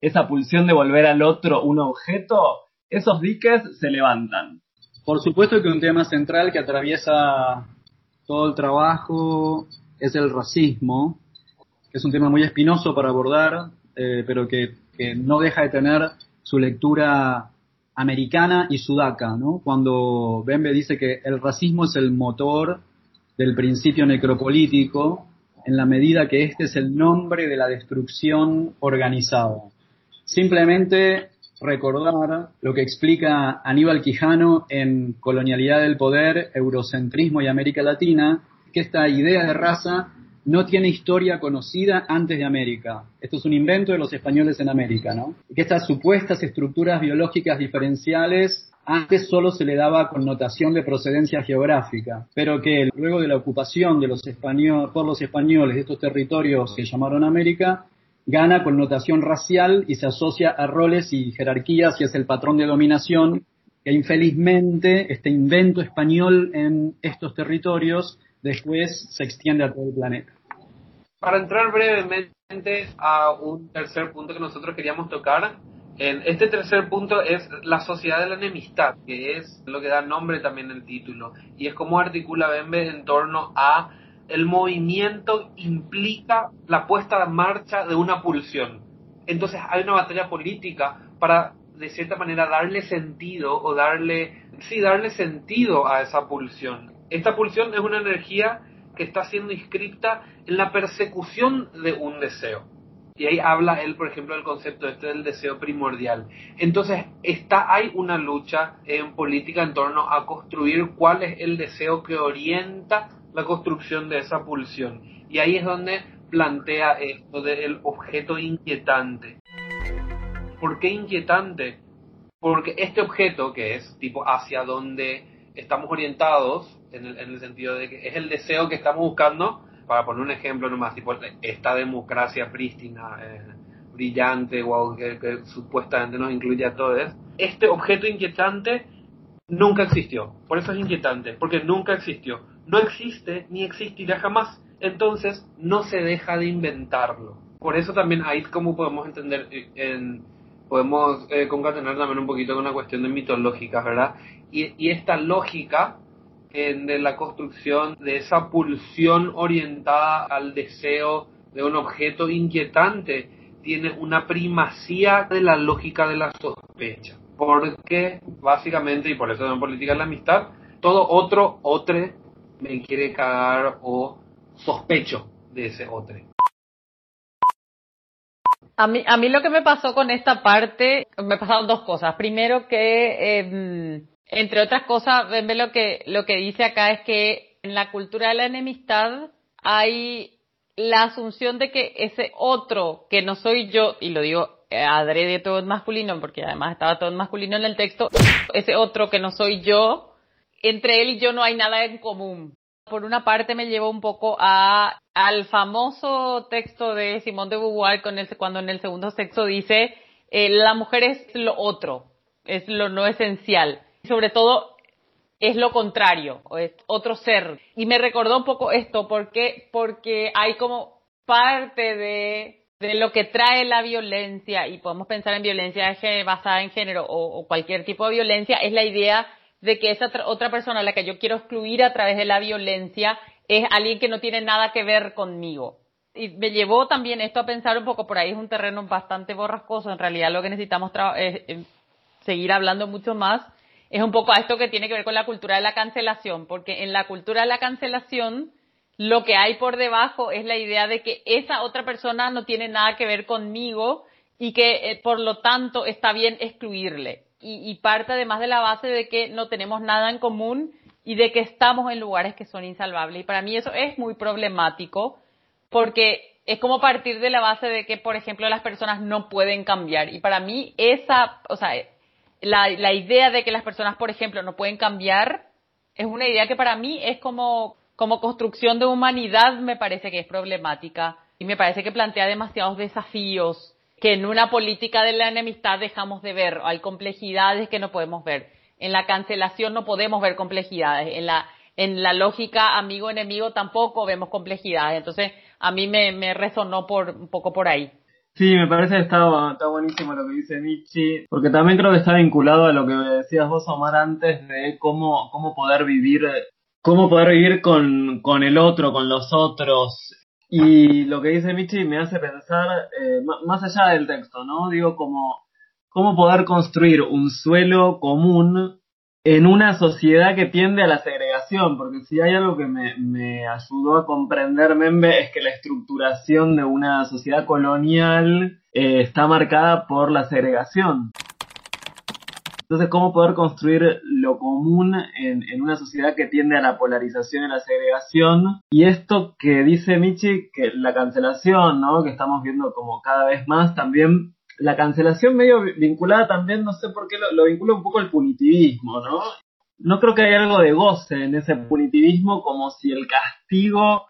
esa pulsión de volver al otro un objeto, esos diques se levantan. Por supuesto que un tema central que atraviesa todo el trabajo es el racismo, que es un tema muy espinoso para abordar, eh, pero que, no deja de tener su lectura americana y sudaca, ¿no? Cuando Bembe dice que el racismo es el motor del principio necropolítico, en la medida que este es el nombre de la destrucción organizada. Simplemente recordar lo que explica Aníbal Quijano en Colonialidad del Poder, Eurocentrismo y América Latina, que esta idea de raza no tiene historia conocida antes de América. Esto es un invento de los españoles en América, ¿no? Que estas supuestas estructuras biológicas diferenciales antes solo se le daba connotación de procedencia geográfica, pero que luego de la ocupación de los por los españoles de estos territorios que llamaron América, gana connotación racial y se asocia a roles y jerarquías y es el patrón de dominación que infelizmente este invento español en estos territorios después se extiende a todo el planeta. Para entrar brevemente a un tercer punto que nosotros queríamos tocar, este tercer punto es la sociedad de la enemistad, que es lo que da nombre también al título, y es como articula Bembe en torno a el movimiento implica la puesta en marcha de una pulsión. Entonces hay una batalla política para, de cierta manera, darle sentido o darle, sí, darle sentido a esa pulsión. Esta pulsión es una energía que está siendo inscripta en la persecución de un deseo. Y ahí habla él, por ejemplo, del concepto este del deseo primordial. Entonces, está, hay una lucha en política en torno a construir cuál es el deseo que orienta la construcción de esa pulsión. Y ahí es donde plantea esto del objeto inquietante. ¿Por qué inquietante? Porque este objeto, que es tipo hacia donde estamos orientados, en el, sentido de que es el deseo que estamos buscando, para poner un ejemplo nomás, tipo esta democracia prístina, eh, brillante, wow, que, que, supuestamente nos incluye a todos, este objeto inquietante nunca existió. Por eso es inquietante, porque nunca existió no existe ni existirá jamás. Entonces no se deja de inventarlo. Por eso también ahí como podemos entender, eh, en, podemos eh, concatenar también un poquito con una cuestión de mitológica, ¿verdad? Y, esta lógica de la construcción de esa pulsión orientada al deseo de un objeto inquietante tiene una primacía de la lógica de la sospecha. Porque básicamente, y por eso en política de la amistad, todo otro, otro me quiere cagar o sospecho de ese otro. A mí, a mí lo que me pasó con esta parte, me pasaron dos cosas. Primero que, em, entre otras cosas, ven lo que, lo que dice acá es que en la cultura de la enemistad hay la asunción de que ese otro que no soy yo, y lo digo adrede todo en masculino, porque además estaba todo en masculino en el texto, ese otro que no soy yo, entre él y yo no hay nada en común. Por una parte me llevó un poco a, al famoso texto de Simón de Beauvoir con cuando en el segundo sexo dice eh, la mujer es lo otro, es lo no esencial. Sobre todo es lo contrario, es otro ser. Y me recordó un poco esto porque, porque hay como parte de, de lo que trae la violencia, y podemos pensar en violencia basada en género o, cualquier tipo de violencia, es la idea de que esa otra persona a la que yo quiero excluir a través de la violencia es alguien que no tiene nada que ver conmigo. Y me llevó también esto a pensar un poco, por ahí es un terreno bastante borrascoso, en realidad lo que necesitamos es, seguir hablando mucho más, es un poco a esto que tiene que ver con la cultura de la cancelación, porque en la cultura de la cancelación lo que hay por debajo es la idea de que esa otra persona no tiene nada que ver conmigo y que eh, por lo tanto está bien excluirle. Y, y parte además de la base de que no tenemos nada en común y de que estamos en lugares que son insalvables. Y para mí eso es muy problemático porque es como partir de la base de que, por ejemplo, las personas no pueden cambiar. Y para mí esa, o sea, la, la idea de que las personas, por ejemplo, no pueden cambiar es una idea que para mí es como, como construcción de humanidad me parece que es problemática y me parece que plantea demasiados desafíos que en una política de la enemistad dejamos de ver. Hay complejidades que no podemos ver. En la cancelación no podemos ver complejidades. En la, en la lógica amigo-enemigo tampoco vemos complejidades. Entonces, a mí me, me resonó por, un poco por ahí. Sí, me parece que está, está buenísimo lo que dice Michi, porque también creo que está vinculado a lo que decías vos, Omar, antes de cómo, cómo poder vivir, cómo poder vivir con, con el otro, con los otros. Y lo que dice Michi me hace pensar, eh, más allá del texto, ¿no? Digo, como, cómo poder construir un suelo común en una sociedad que tiende a la segregación, porque si hay algo que me, me, ayudó a comprender Membe es que la estructuración de una sociedad colonial eh, está marcada por la segregación. Entonces, ¿cómo poder construir lo común en, en, una sociedad que tiende a la polarización y la segregación? Y esto que dice Michi, que la cancelación, ¿no? Que estamos viendo como cada vez más, también la cancelación medio vinculada también, no sé por qué lo, lo vincula un poco al punitivismo, ¿no? No creo que haya algo de goce en ese punitivismo como si el castigo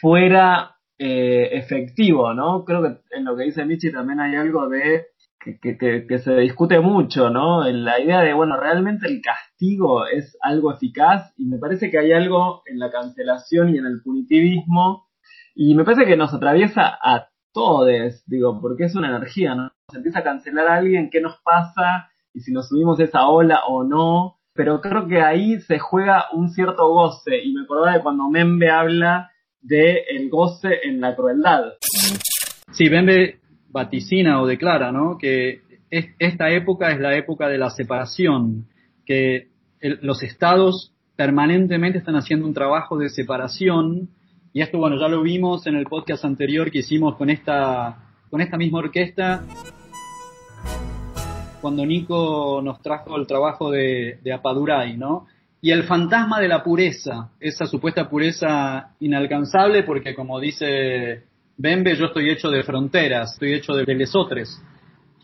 fuera eh, efectivo, ¿no? Creo que en lo que dice Michi también hay algo de que, que, que, se discute mucho, ¿no? En la idea de, bueno, realmente el castigo es algo eficaz y me parece que hay algo en la cancelación y en el punitivismo y me parece que nos atraviesa a todos, digo, porque es una energía, ¿no? Se empieza a cancelar a alguien, ¿qué nos pasa? Y si nos subimos esa ola o no. Pero creo que ahí se juega un cierto goce. Y me acordaba de cuando Membe habla de el goce en la crueldad. Sí, Membe vaticina o declara, ¿no? Que es, esta época es la época de la separación, que el, los estados permanentemente están haciendo un trabajo de separación y esto, bueno, ya lo vimos en el podcast anterior que hicimos con esta, con esta misma orquesta, cuando Nico nos trajo el trabajo de, de Apaduray, ¿no? Y el fantasma de la pureza, esa supuesta pureza inalcanzable, porque como dice Bembe, yo estoy hecho de fronteras, estoy hecho de, de lesotres.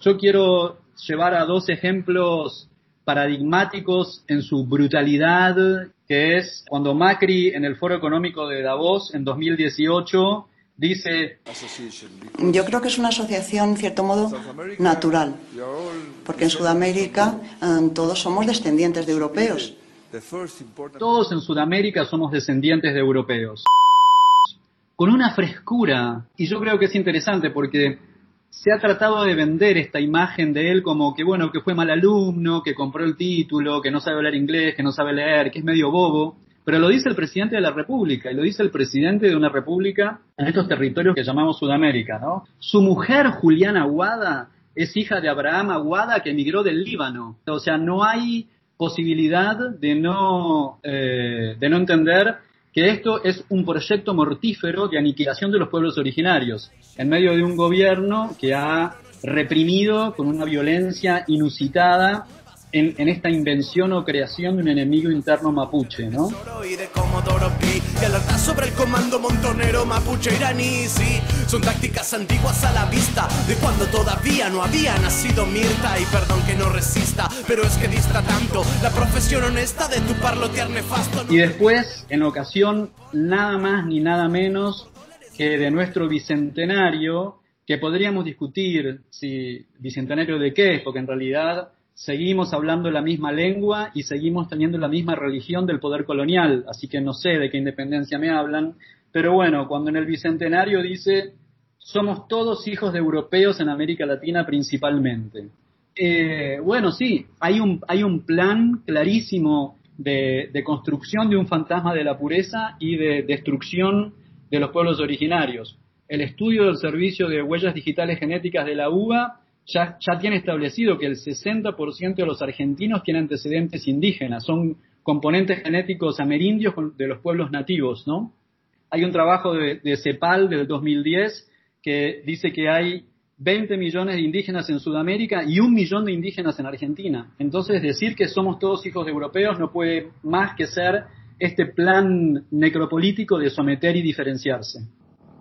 Yo quiero llevar a dos ejemplos paradigmáticos en su brutalidad, que es cuando Macri en el Foro Económico de Davos en 2018 dice... Yo creo que es una asociación, en cierto modo, natural, porque en Sudamérica um, todos somos descendientes de europeos. Todos en Sudamérica somos descendientes de europeos. Con una frescura, y yo creo que es interesante porque se ha tratado de vender esta imagen de él como que, bueno, que fue mal alumno, que compró el título, que no sabe hablar inglés, que no sabe leer, que es medio bobo. Pero lo dice el presidente de la República y lo dice el presidente de una república en estos territorios que llamamos Sudamérica, ¿no? Su mujer, Juliana Aguada, es hija de Abraham Aguada que emigró del Líbano. O sea, no hay posibilidad de no, eh, de no entender que esto es un proyecto mortífero de aniquilación de los pueblos originarios, en medio de un gobierno que ha reprimido con una violencia inusitada en, en, esta invención o creación de un enemigo interno mapuche, ¿no? sobre el comando montonero mapuche iraní, sí, son tácticas antiguas a la vista de cuando todavía no había nacido Mirta y perdón que no resista, pero es que dista tanto la profesión honesta de tu parlotear nefasto. Y después, en ocasión nada más ni nada menos que de nuestro bicentenario, que podríamos discutir si bicentenario de qué porque en realidad seguimos hablando la misma lengua y seguimos teniendo la misma religión del poder colonial, así que no sé de qué independencia me hablan, pero bueno, cuando en el Bicentenario dice, somos todos hijos de europeos en América Latina principalmente. Eh, bueno, sí, hay un, hay un plan clarísimo de, de construcción de un fantasma de la pureza y de destrucción de los pueblos originarios. El estudio del servicio de huellas digitales genéticas de la UBA ya, ya tiene establecido que el 60% de los argentinos tienen antecedentes indígenas, son componentes genéticos amerindios de los pueblos nativos, ¿no? Hay un trabajo de, de CEPAL del 2010 que dice que hay 20 millones de indígenas en Sudamérica y un millón de indígenas en Argentina. Entonces decir que somos todos hijos de europeos no puede más que ser este plan necropolítico de someter y diferenciarse.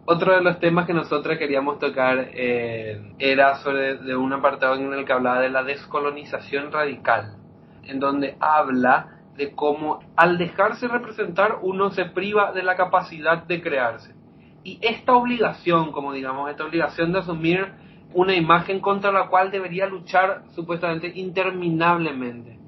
Otro de los temas que nosotros queríamos tocar eh, era sobre de un apartado en el que hablaba de la descolonización radical, en donde habla de cómo al dejarse representar uno se priva de la capacidad de crearse. Y esta obligación, como digamos, esta obligación de asumir una imagen contra la cual debería luchar supuestamente interminablemente.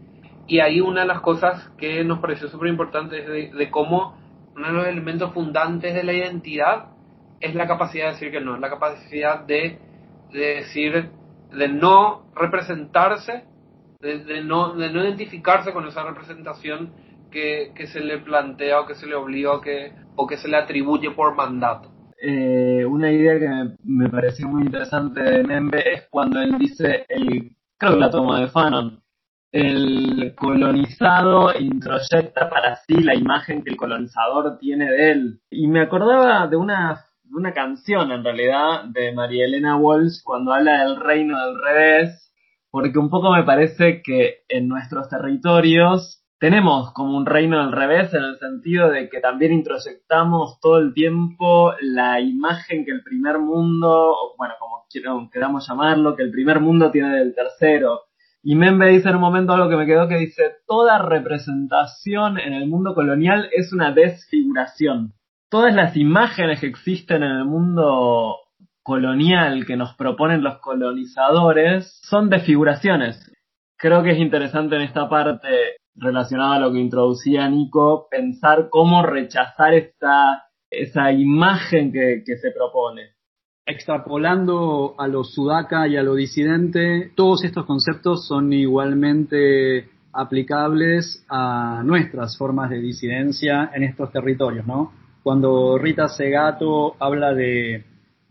Y ahí una de las cosas que nos pareció súper importante es de, cómo uno de los elementos fundantes de la identidad es la capacidad de decir que no, la capacidad de, decir, de no representarse, de, no, de no identificarse con esa representación que, que, se le plantea o que se le obliga o que, o que se le atribuye por mandato. Eh, una idea que me, pareció muy interesante de Membe es cuando él dice, el, creo que la toma de Fanon, el colonizado introyecta para sí la imagen que el colonizador tiene de él. Y me acordaba de una, una canción en realidad de María Elena Walsh cuando habla del reino del revés, porque un poco me parece que en nuestros territorios tenemos como un reino al revés en el sentido de que también introyectamos todo el tiempo la imagen que el primer mundo, bueno, como queramos llamarlo, que el primer mundo tiene del tercero. Y Membe dice en un momento algo que me quedó que dice, toda representación en el mundo colonial es una desfiguración. Todas las imágenes que existen en el mundo colonial que nos proponen los colonizadores son desfiguraciones. Creo que es interesante en esta parte relacionado a lo que introducía Nico, pensar cómo rechazar esa imagen que, que se propone. Extrapolando a lo sudaca y a lo disidente, todos estos conceptos son igualmente aplicables a nuestras formas de disidencia en estos territorios, ¿no? Cuando Rita Segato habla de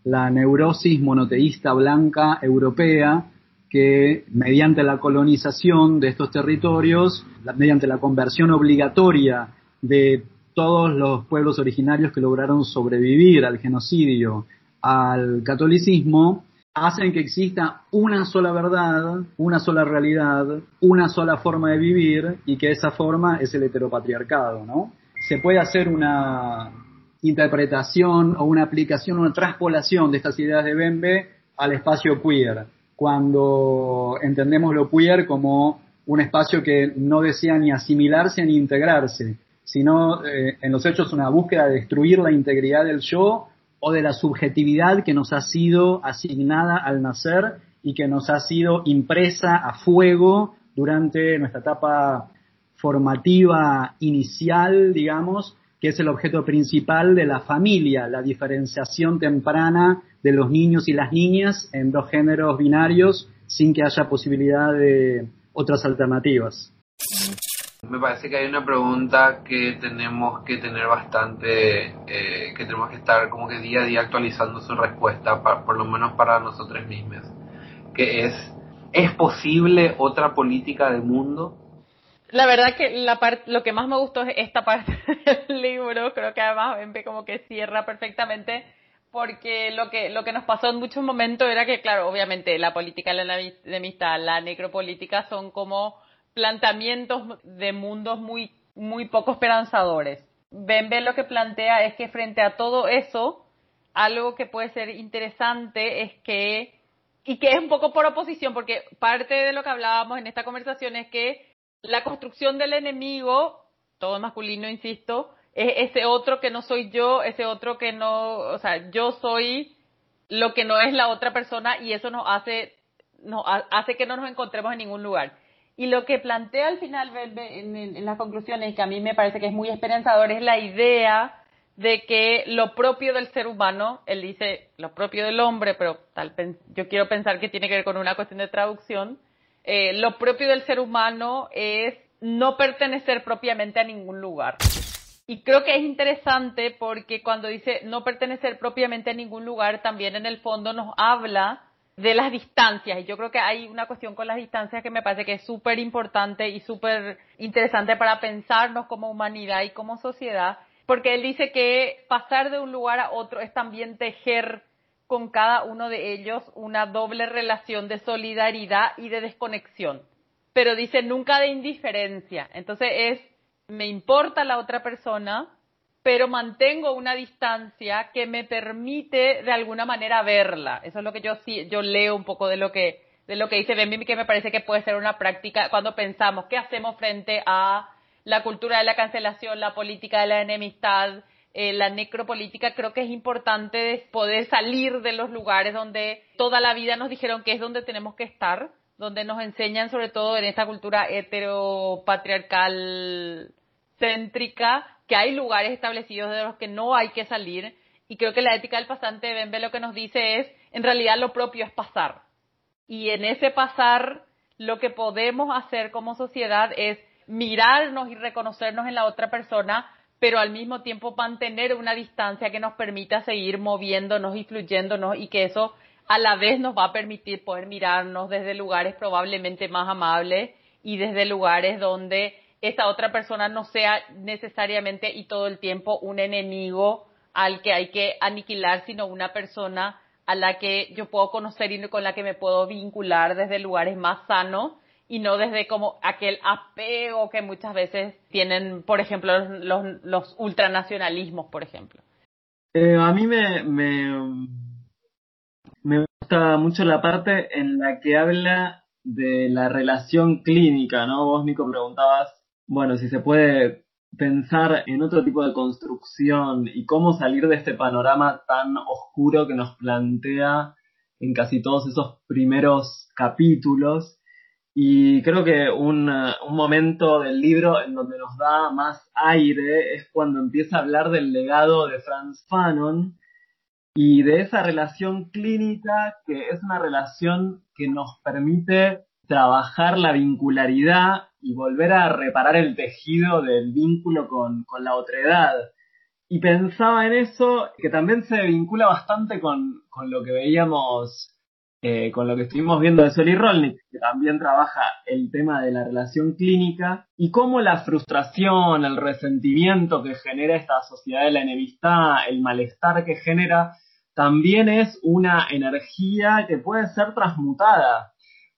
la neurosis monoteísta blanca europea, que mediante la colonización de estos territorios, mediante la conversión obligatoria de todos los pueblos originarios que lograron sobrevivir al genocidio, al catolicismo, hacen que exista una sola verdad, una sola realidad, una sola forma de vivir y que esa forma es el heteropatriarcado, ¿no? Se puede hacer una interpretación o una aplicación, una traspolación de estas ideas de Bembe al espacio queer. Cuando entendemos lo queer como un espacio que no desea ni asimilarse ni integrarse, sino eh, en los hechos una búsqueda de destruir la integridad del yo o de la subjetividad que nos ha sido asignada al nacer y que nos ha sido impresa a fuego durante nuestra etapa formativa inicial, digamos, que es el objeto principal de la familia, la diferenciación temprana de los niños y las niñas en dos géneros binarios sin que haya posibilidad de otras alternativas. Me parece que hay una pregunta que tenemos que tener bastante, eh, que tenemos que estar como que día a día actualizando su respuesta, por lo menos para nosotros mismos, que es, ¿es posible otra política de mundo? La verdad que la parte, lo que más me gustó es esta parte del libro, creo que además como que cierra perfectamente, porque lo que, lo que nos pasó en muchos momentos era que, claro, obviamente la política la amistad, la necropolítica son como planteamientos de mundos muy, muy poco esperanzadores. Bembe lo que plantea es que frente a todo eso, algo que puede ser interesante es que, y que es un poco por oposición, porque parte de lo que hablábamos en esta conversación es que la construcción del enemigo, todo masculino, insisto, es ese otro que no soy yo, ese otro que no, o sea, yo soy lo que no es la otra persona y eso nos hace, nos hace que no nos encontremos en ningún lugar. Y lo que plantea al final en, las conclusiones, que a mí me parece que es muy esperanzador, es la idea de que lo propio del ser humano, él dice lo propio del hombre, pero tal, yo quiero pensar que tiene que ver con una cuestión de traducción, eh, lo propio del ser humano es no pertenecer propiamente a ningún lugar. Y creo que es interesante porque cuando dice no pertenecer propiamente a ningún lugar, también en el fondo nos habla de las distancias. Y yo creo que hay una cuestión con las distancias que me parece que es súper importante y súper interesante para pensarnos como humanidad y como sociedad, porque él dice que pasar de un lugar a otro es también tejer con cada uno de ellos una doble relación de solidaridad y de desconexión. Pero dice nunca de indiferencia. Entonces es, me importa la otra persona, pero mantengo una distancia que me permite de alguna manera verla. Eso es lo que yo sí, yo leo un poco de lo que de lo que dice Benvim que me parece que puede ser una práctica cuando pensamos qué hacemos frente a la cultura de la cancelación, la política de la enemistad, eh, la necropolítica, creo que es importante poder salir de los lugares donde toda la vida nos dijeron que es donde tenemos que estar, donde nos enseñan sobre todo en esta cultura heteropatriarcal céntrica que hay lugares establecidos de los que no hay que salir. Y creo que la ética del pasante de Bembe lo que nos dice es en realidad lo propio es pasar. Y en ese pasar lo que podemos hacer como sociedad es mirarnos y reconocernos en la otra persona, pero al mismo tiempo mantener una distancia que nos permita seguir moviéndonos y fluyéndonos y que eso a la vez nos va a permitir poder mirarnos desde lugares probablemente más amables y desde lugares donde esa otra persona no sea necesariamente y todo el tiempo un enemigo al que hay que aniquilar, sino una persona a la que yo puedo conocer y con la que me puedo vincular desde lugares más sanos y no desde como aquel apego que muchas veces tienen, por ejemplo, los, ultranacionalismos, por ejemplo. Eh, a mí me, me, me gusta mucho la parte en la que habla de la relación clínica, ¿no? Vos, Nico, preguntabas, bueno, si se puede pensar en otro tipo de construcción y cómo salir de este panorama tan oscuro que nos plantea en casi todos esos primeros capítulos. Y creo que un, un, momento del libro en donde nos da más aire es cuando empieza a hablar del legado de Franz Fanon y de esa relación clínica que es una relación que nos permite trabajar la vincularidad y volver a reparar el tejido del vínculo con, con la otredad. Y pensaba en eso, que también se vincula bastante con, con lo que veíamos, eh, con lo que estuvimos viendo de Soli Rolnik, que también trabaja el tema de la relación clínica, y cómo la frustración, el resentimiento que genera esta sociedad de la enemistad, el malestar que genera, también es una energía que puede ser transmutada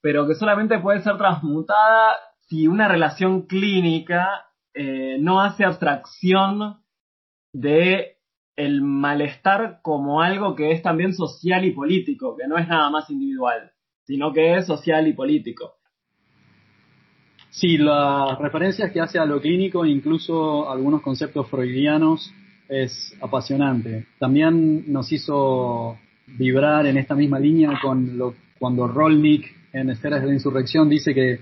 pero que solamente puede ser transmutada si una relación clínica eh, no hace abstracción de el malestar como algo que es también social y político, que no es nada más individual, sino que es social y político. Sí, las referencias que hace a lo clínico, incluso algunos conceptos freudianos, es apasionante. También nos hizo vibrar en esta misma línea con lo cuando Rolnik en Esferas de la Insurrección dice que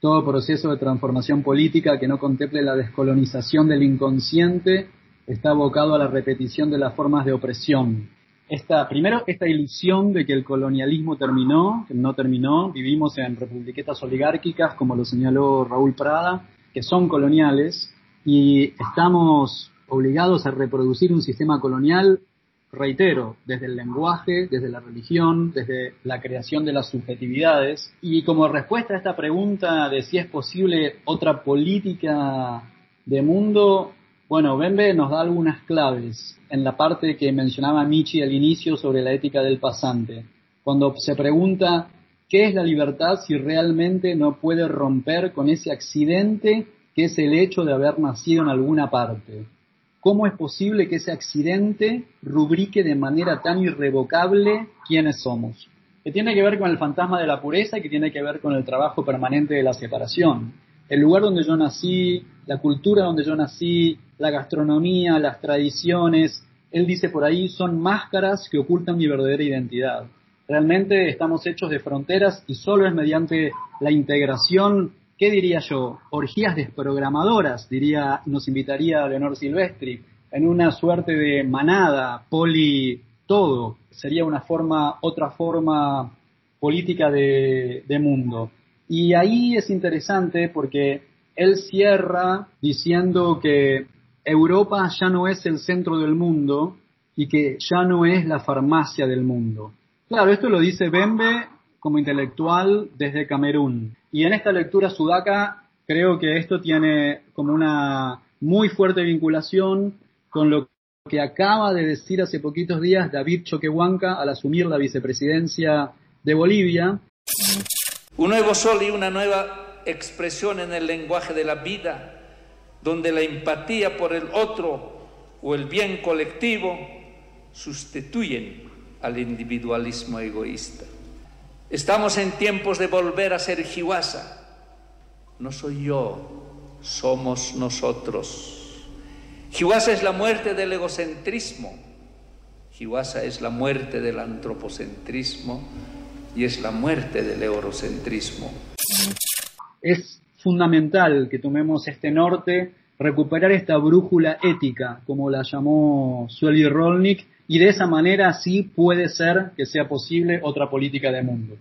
todo proceso de transformación política que no contemple la descolonización del inconsciente está abocado a la repetición de las formas de opresión. Esta, primero, esta ilusión de que el colonialismo terminó, que no terminó, vivimos en republiquetas oligárquicas, como lo señaló Raúl Prada, que son coloniales, y estamos obligados a reproducir un sistema colonial reitero, desde el lenguaje, desde la religión, desde la creación de las subjetividades. Y como respuesta a esta pregunta de si es posible otra política de mundo, bueno, Bembe nos da algunas claves en la parte que mencionaba Michi al inicio sobre la ética del pasante. Cuando se pregunta qué es la libertad si realmente no puede romper con ese accidente que es el hecho de haber nacido en alguna parte. ¿Cómo es posible que ese accidente rubrique de manera tan irrevocable quiénes somos? Que tiene que ver con el fantasma de la pureza y que tiene que ver con el trabajo permanente de la separación. El lugar donde yo nací, la cultura donde yo nací, la gastronomía, las tradiciones, él dice por ahí, son máscaras que ocultan mi verdadera identidad. Realmente estamos hechos de fronteras y solo es mediante la integración ¿qué diría yo? Orgías desprogramadoras, diría, nos invitaría Leonor Silvestri, en una suerte de manada, poli todo, sería una forma, otra forma política de, de mundo. Y ahí es interesante porque él cierra diciendo que Europa ya no es el centro del mundo y que ya no es la farmacia del mundo. Claro, esto lo dice Bembe como intelectual desde Camerún. Y en esta lectura sudaca creo que esto tiene como una muy fuerte vinculación con lo que acaba de decir hace poquitos días David Choquehuanca al asumir la vicepresidencia de Bolivia. Un nuevo sol y una nueva expresión en el lenguaje de la vida, donde la empatía por el otro o el bien colectivo sustituyen al individualismo egoísta. Estamos en tiempos de volver a ser Jiwasa. No soy yo, somos nosotros. Jiwasa es la muerte del egocentrismo. Jiwasa es la muerte del antropocentrismo y es la muerte del eurocentrismo. Es fundamental que tomemos este norte, recuperar esta brújula ética, como la llamó Sueli Rolnik, y de esa manera sí puede ser que sea posible otra política de mundo.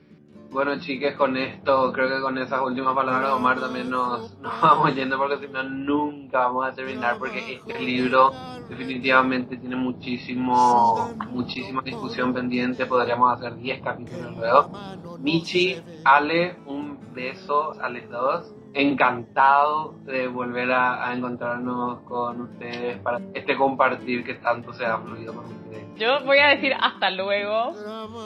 Bueno, chiques, con esto, creo que con esas últimas palabras, Omar, también nos, nos vamos yendo porque si no, nunca vamos a terminar porque este libro definitivamente tiene muchísimo, muchísima discusión pendiente. Podríamos hacer 10 capítulos luego. Michi, Ale, un beso a los dos encantado de volver a, encontrarnos con ustedes para este compartir que tanto se ha fluido con ustedes. Yo voy a decir hasta luego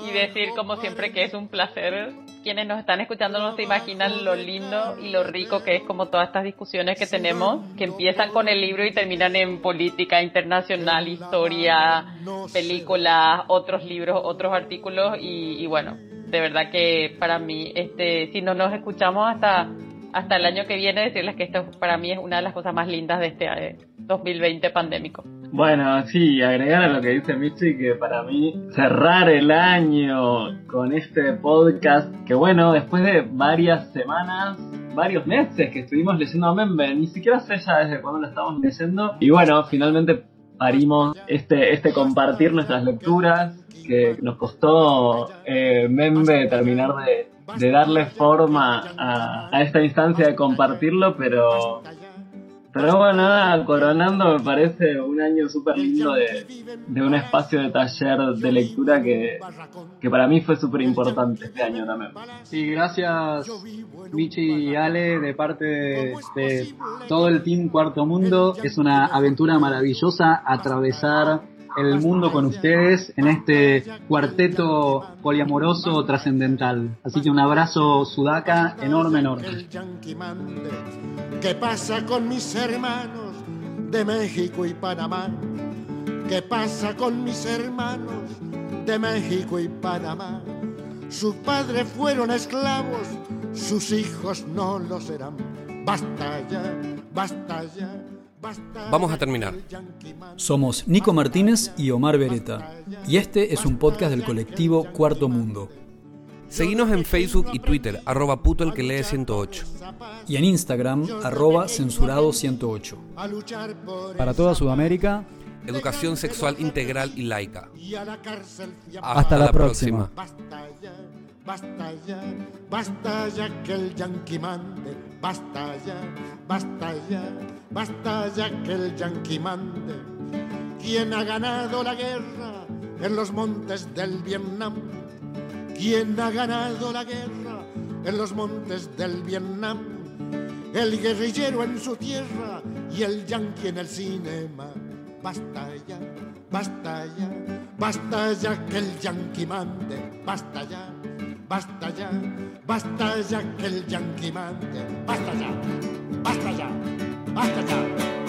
y decir como siempre que es un placer. Quienes nos están escuchando no se imaginan lo lindo y lo rico que es como todas estas discusiones que tenemos, que empiezan con el libro y terminan en política internacional, historia, películas, otros libros, otros artículos y bueno, de verdad que para mí, este, si no nos escuchamos hasta hasta el año que viene decirles que esto para mí es una de las cosas más lindas de este 2020 eh, pandémico. Bueno, sí, agregar a lo que dice Michi que para mí cerrar el año con este podcast, que bueno, después de varias semanas, varios meses que estuvimos leyendo a Membe, ni siquiera sé ya desde cuándo lo estamos leyendo, y bueno, finalmente parimos este, este compartir nuestras lecturas, que nos costó eh, Membe terminar de, de darle forma a, a, esta instancia de compartirlo, pero pero bueno, nada, coronando me parece un año súper lindo de, de, un espacio de taller de lectura que, que para mí fue súper importante este año también. Sí, gracias Michi y Ale de parte de todo el Team Cuarto Mundo. Es una aventura maravillosa atravesar el mundo con ustedes en este cuarteto poliamoroso trascendental. Así que un abrazo sudaca enorme, enorme. ¿Qué pasa con mis hermanos de México y Panamá? ¿Qué pasa con mis hermanos de México y Panamá? Sus padres fueron esclavos, sus hijos no lo serán. Basta ya, basta ya. Vamos a terminar. Somos Nico Martínez y Omar Beretta, y este es un podcast del colectivo Cuarto Mundo. Seguinos en Facebook y Twitter, arroba puto el que lee 108. Y en Instagram, arroba censurado 108. Para toda Sudamérica, educación sexual integral y laica. Hasta, la, próxima. Basta ya, basta ya que el yanqui mande, basta ya, basta ya, basta ya que el yanqui mande. ¿Quién ha ganado la guerra en los montes del Vietnam? ¿Quién ha ganado la guerra en los montes del Vietnam? El guerrillero en su tierra y el yanqui en el cinema. Basta ya, basta ya, basta ya que el yanqui mande, basta ya Basta ya, basta ya que el yanqui mande. Basta ya, basta ya, basta ya.